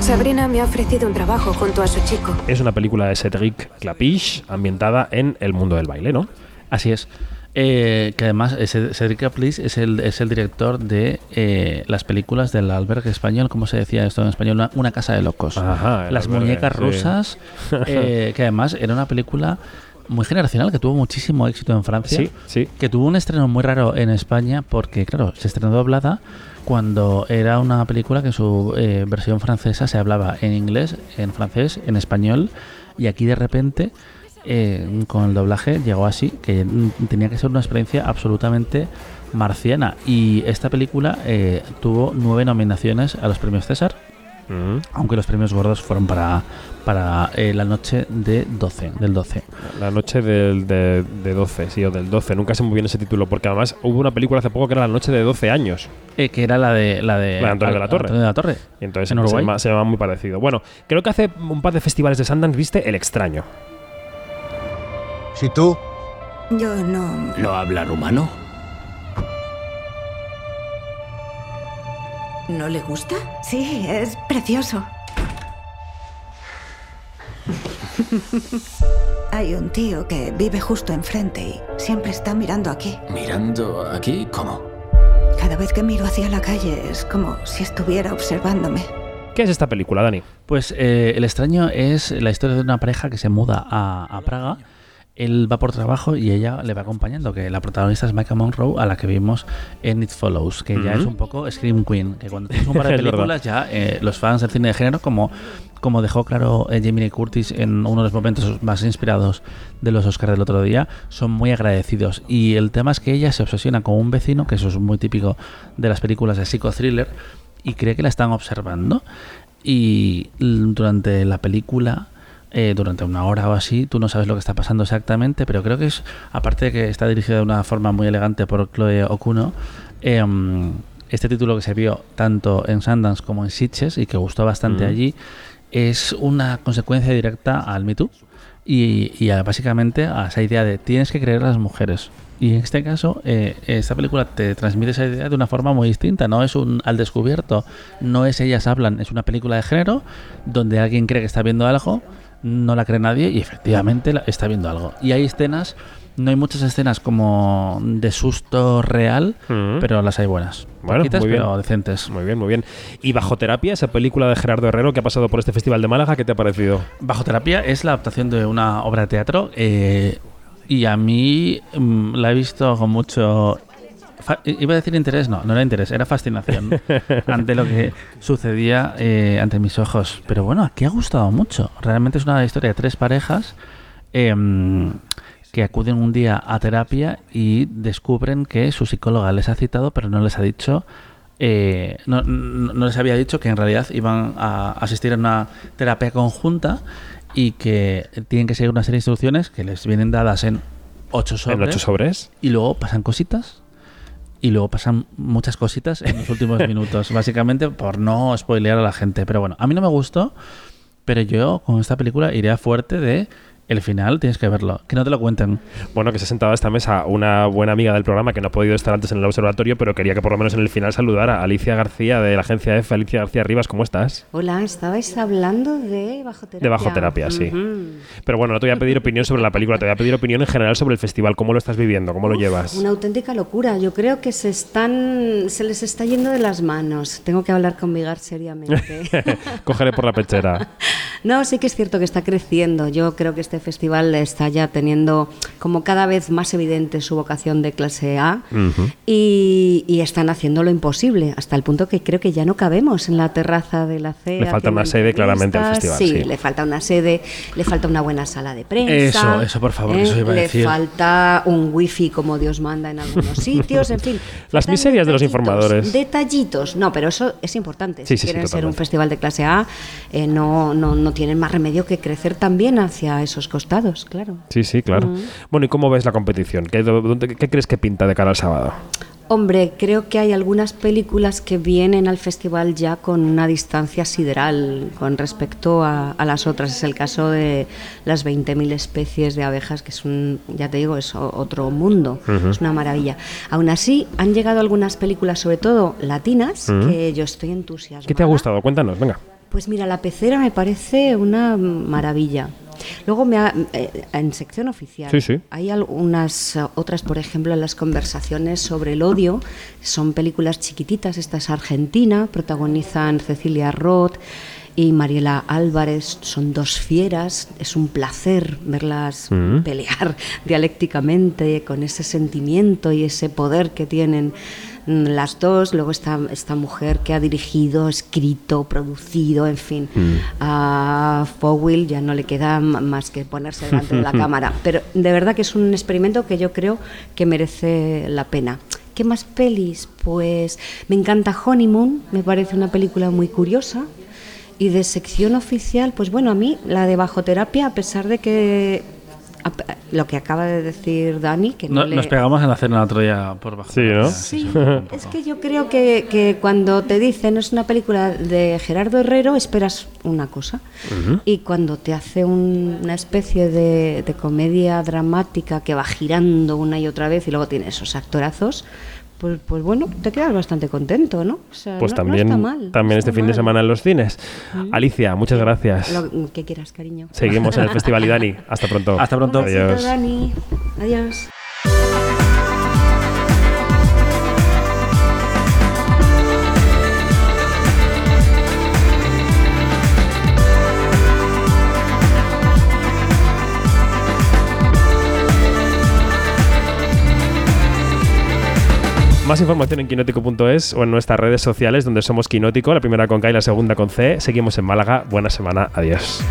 Sabrina me ha ofrecido un trabajo junto a su chico. Es una película de Cedric Clapiche ambientada en el mundo del baile, ¿no? Así es. Eh, que además eh, Ced- Cedric Caplis es el, es el director de eh, las películas del albergue español, ¿cómo se decía esto en español? Una, una casa de locos. Ajá, las albergue, muñecas sí. rusas, [LAUGHS] eh, que además era una película muy generacional que tuvo muchísimo éxito en Francia. Sí, sí. Que tuvo un estreno muy raro en España porque, claro, se estrenó doblada cuando era una película que en su eh, versión francesa se hablaba en inglés, en francés, en español y aquí de repente eh, con el doblaje llegó así, que tenía que ser una experiencia absolutamente marciana. Y esta película eh, tuvo nueve nominaciones a los premios César, Mm. aunque los premios gordos fueron para, para eh, la noche de 12, del 12. La noche del, de, de 12, sí, o del 12. Nunca sé muy bien ese título, porque además hubo una película hace poco que era La noche de 12 años. Eh, que era la de la de, La de Antonio de la Torre. Antonio de la Torre. Y entonces En se Uruguay. llama, se llama muy parecido. Bueno, creo que hace un par de festivales de Sundance viste El Extraño. Si tú Yo no. no habla rumano, ¿No le gusta? Sí, es precioso. Hay un tío que vive justo enfrente y siempre está mirando aquí. mirando aquí, ¿cómo? Cada vez que miro hacia la calle es como si estuviera observándome. ¿Qué es esta película, Dani? Pues eh, El extraño es la historia de una pareja que se muda a, a Praga. Él va por trabajo y ella le va acompañando, que la protagonista es Micah Monroe, a la que vimos en It Follows, que ya es un poco Scream Queen, que cuando tienes un par de [LAUGHS] películas ya eh, los fans del cine de género, como, como dejó claro eh, Jamie Lee Curtis en uno de los momentos más inspirados de los Oscars del otro día, son muy agradecidos. Y el tema es que ella se obsesiona con un vecino, que eso es muy típico de las películas de psicothriller, y cree que la están observando. Y durante la película, eh, durante una hora o así, tú no sabes lo que está pasando exactamente, pero creo que es, aparte de que está dirigida de una forma muy elegante por Chloe Okuno, em, este título que se vio tanto en Sundance como en Sitges y que gustó bastante Mm. allí, es una consecuencia directa al Me Too y, y a- básicamente a esa idea de tienes que creer a las mujeres. Y en este caso, eh, esta película te transmite esa idea de una forma muy distinta. No es un al descubierto, no es ellas hablan, es una película de género donde alguien cree que está viendo algo, no la cree nadie y efectivamente la- está viendo algo. Y hay escenas, no hay muchas escenas como de susto real, pero las hay buenas. Bueno, Poquitas, muy bien. pero decentes. Muy bien, muy bien. ¿Y Bajo Terapia, esa película de Gerardo Herrero que ha pasado por este Festival de Málaga, qué te ha parecido? Bajo terapia es la adaptación de una obra de teatro eh, y a mí mm, la he visto con mucho... Iba a decir interés, no, no era interés, era fascinación [LAUGHS] ante lo que sucedía eh, ante mis ojos. Pero bueno, aquí ha gustado mucho. Realmente es una historia de tres parejas em, que acuden un día a terapia y descubren que su psicóloga les ha citado, pero no les ha dicho eh, no, no- les había dicho que en realidad iban a asistir a una terapia conjunta y que tienen que seguir una serie de instrucciones que les vienen dadas en ocho sobres. ocho sobres? Y luego pasan cositas. Y luego pasan muchas cositas en los últimos [LAUGHS] minutos, básicamente por no spoilear a la gente. Pero bueno, a mí no me gustó, pero yo con esta película iría fuerte de el final tienes que verlo, que no te lo cuenten. Bueno, que se ha sentado a esta mesa una buena amiga del programa que no ha podido estar antes en el observatorio, pero quería que por lo menos en el final saludara a Alicia García de la agencia F. Alicia García Rivas, ¿cómo estás? Hola, estabais hablando de bajo terapia. De bajo terapia, sí. Pero bueno, no te voy a pedir opinión sobre la película, te voy a pedir opinión en general sobre el festival, cómo lo estás viviendo, cómo lo llevas. Una auténtica locura. Yo creo que se están, se les está yendo de las manos. Tengo que hablar con Vigar seriamente. [LAUGHS] Cógele por la pechera. [LAUGHS] No, sí que es cierto que está creciendo. Yo creo que este festival está ya teniendo como cada vez más evidente su vocación de clase A y, y están haciendo lo imposible, hasta el punto que creo que ya no cabemos en la terraza de la CEA. Le falta una sede claramente al festival, Sí, sí. le falta una sede, le falta una buena sala de prensa. Eso, eso, por favor, ¿eh? eso iba a le decir. falta un wifi como Dios manda en algunos [LAUGHS] sitios, en fin. Las miserias de los informadores. Detallitos. No, pero eso es importante. Sí, si sí, sí, quieren ser un festival de clase A, eh, no, no, no tienen más remedio que crecer también hacia esos costados, claro. Sí, sí, claro. Bueno, ¿y cómo ves la competición? ¿Qué, dónde- qué crees que pinta de cara al sábado? Hombre, creo que hay algunas películas que vienen al festival ya con una distancia sideral con respecto a, a las otras. Es el caso de las 20.000 especies de abejas, que es un, ya te digo, es otro mundo. Es una maravilla. Aún así, han llegado algunas películas, sobre todo latinas, que yo estoy entusiasmada. ¿Qué te ha gustado? Cuéntanos, venga. Pues mira, la pecera me parece una maravilla. Luego me ha- eh, en sección oficial Sí, sí. hay algunas eh, otras, por ejemplo, en las conversaciones sobre el odio. Son películas chiquititas. Esta es Argentina, protagonizan Cecilia Roth y Mariela Álvarez. Son dos fieras. Es un placer verlas Mm. pelear [LAUGHS] dialécticamente con ese sentimiento y ese poder que tienen las dos. Luego está esta mujer que ha dirigido, escrito, producido, en fin. A Fowell ya no le queda más que ponerse delante de la [LAUGHS] cámara. Pero de verdad que es un experimento que yo creo que merece la pena. ¿Qué más pelis? Pues me encanta Honeymoon, me parece una película muy curiosa. Y de sección oficial, pues bueno, a mí la de bajo terapia, a pesar de que lo que acaba de decir Dani, que no, No- le... Nos pegamos en el otro día por bajo. Sí, ¿no? Sí, es que yo creo que, que cuando te dicen es una película de Gerardo Herrero, esperas una cosa. Y cuando te hace un- una especie de, de comedia dramática que va girando una y otra vez y luego tiene esos actorazos, pues, pues bueno, te quedas bastante contento, ¿no? O sea, Pues no- no también, está mal, no también está este fin de semana en los cines. Alicia, muchas gracias. Lo que quieras, cariño. Seguimos en el [LAUGHS] festival y Dani. Hasta pronto. Hasta pronto. Adiós. Dani. Adiós. Más información en quinótico.es o en nuestras redes sociales donde somos Quinótico, la primera con K y la segunda con C. Seguimos en Málaga. Buena semana. Adiós.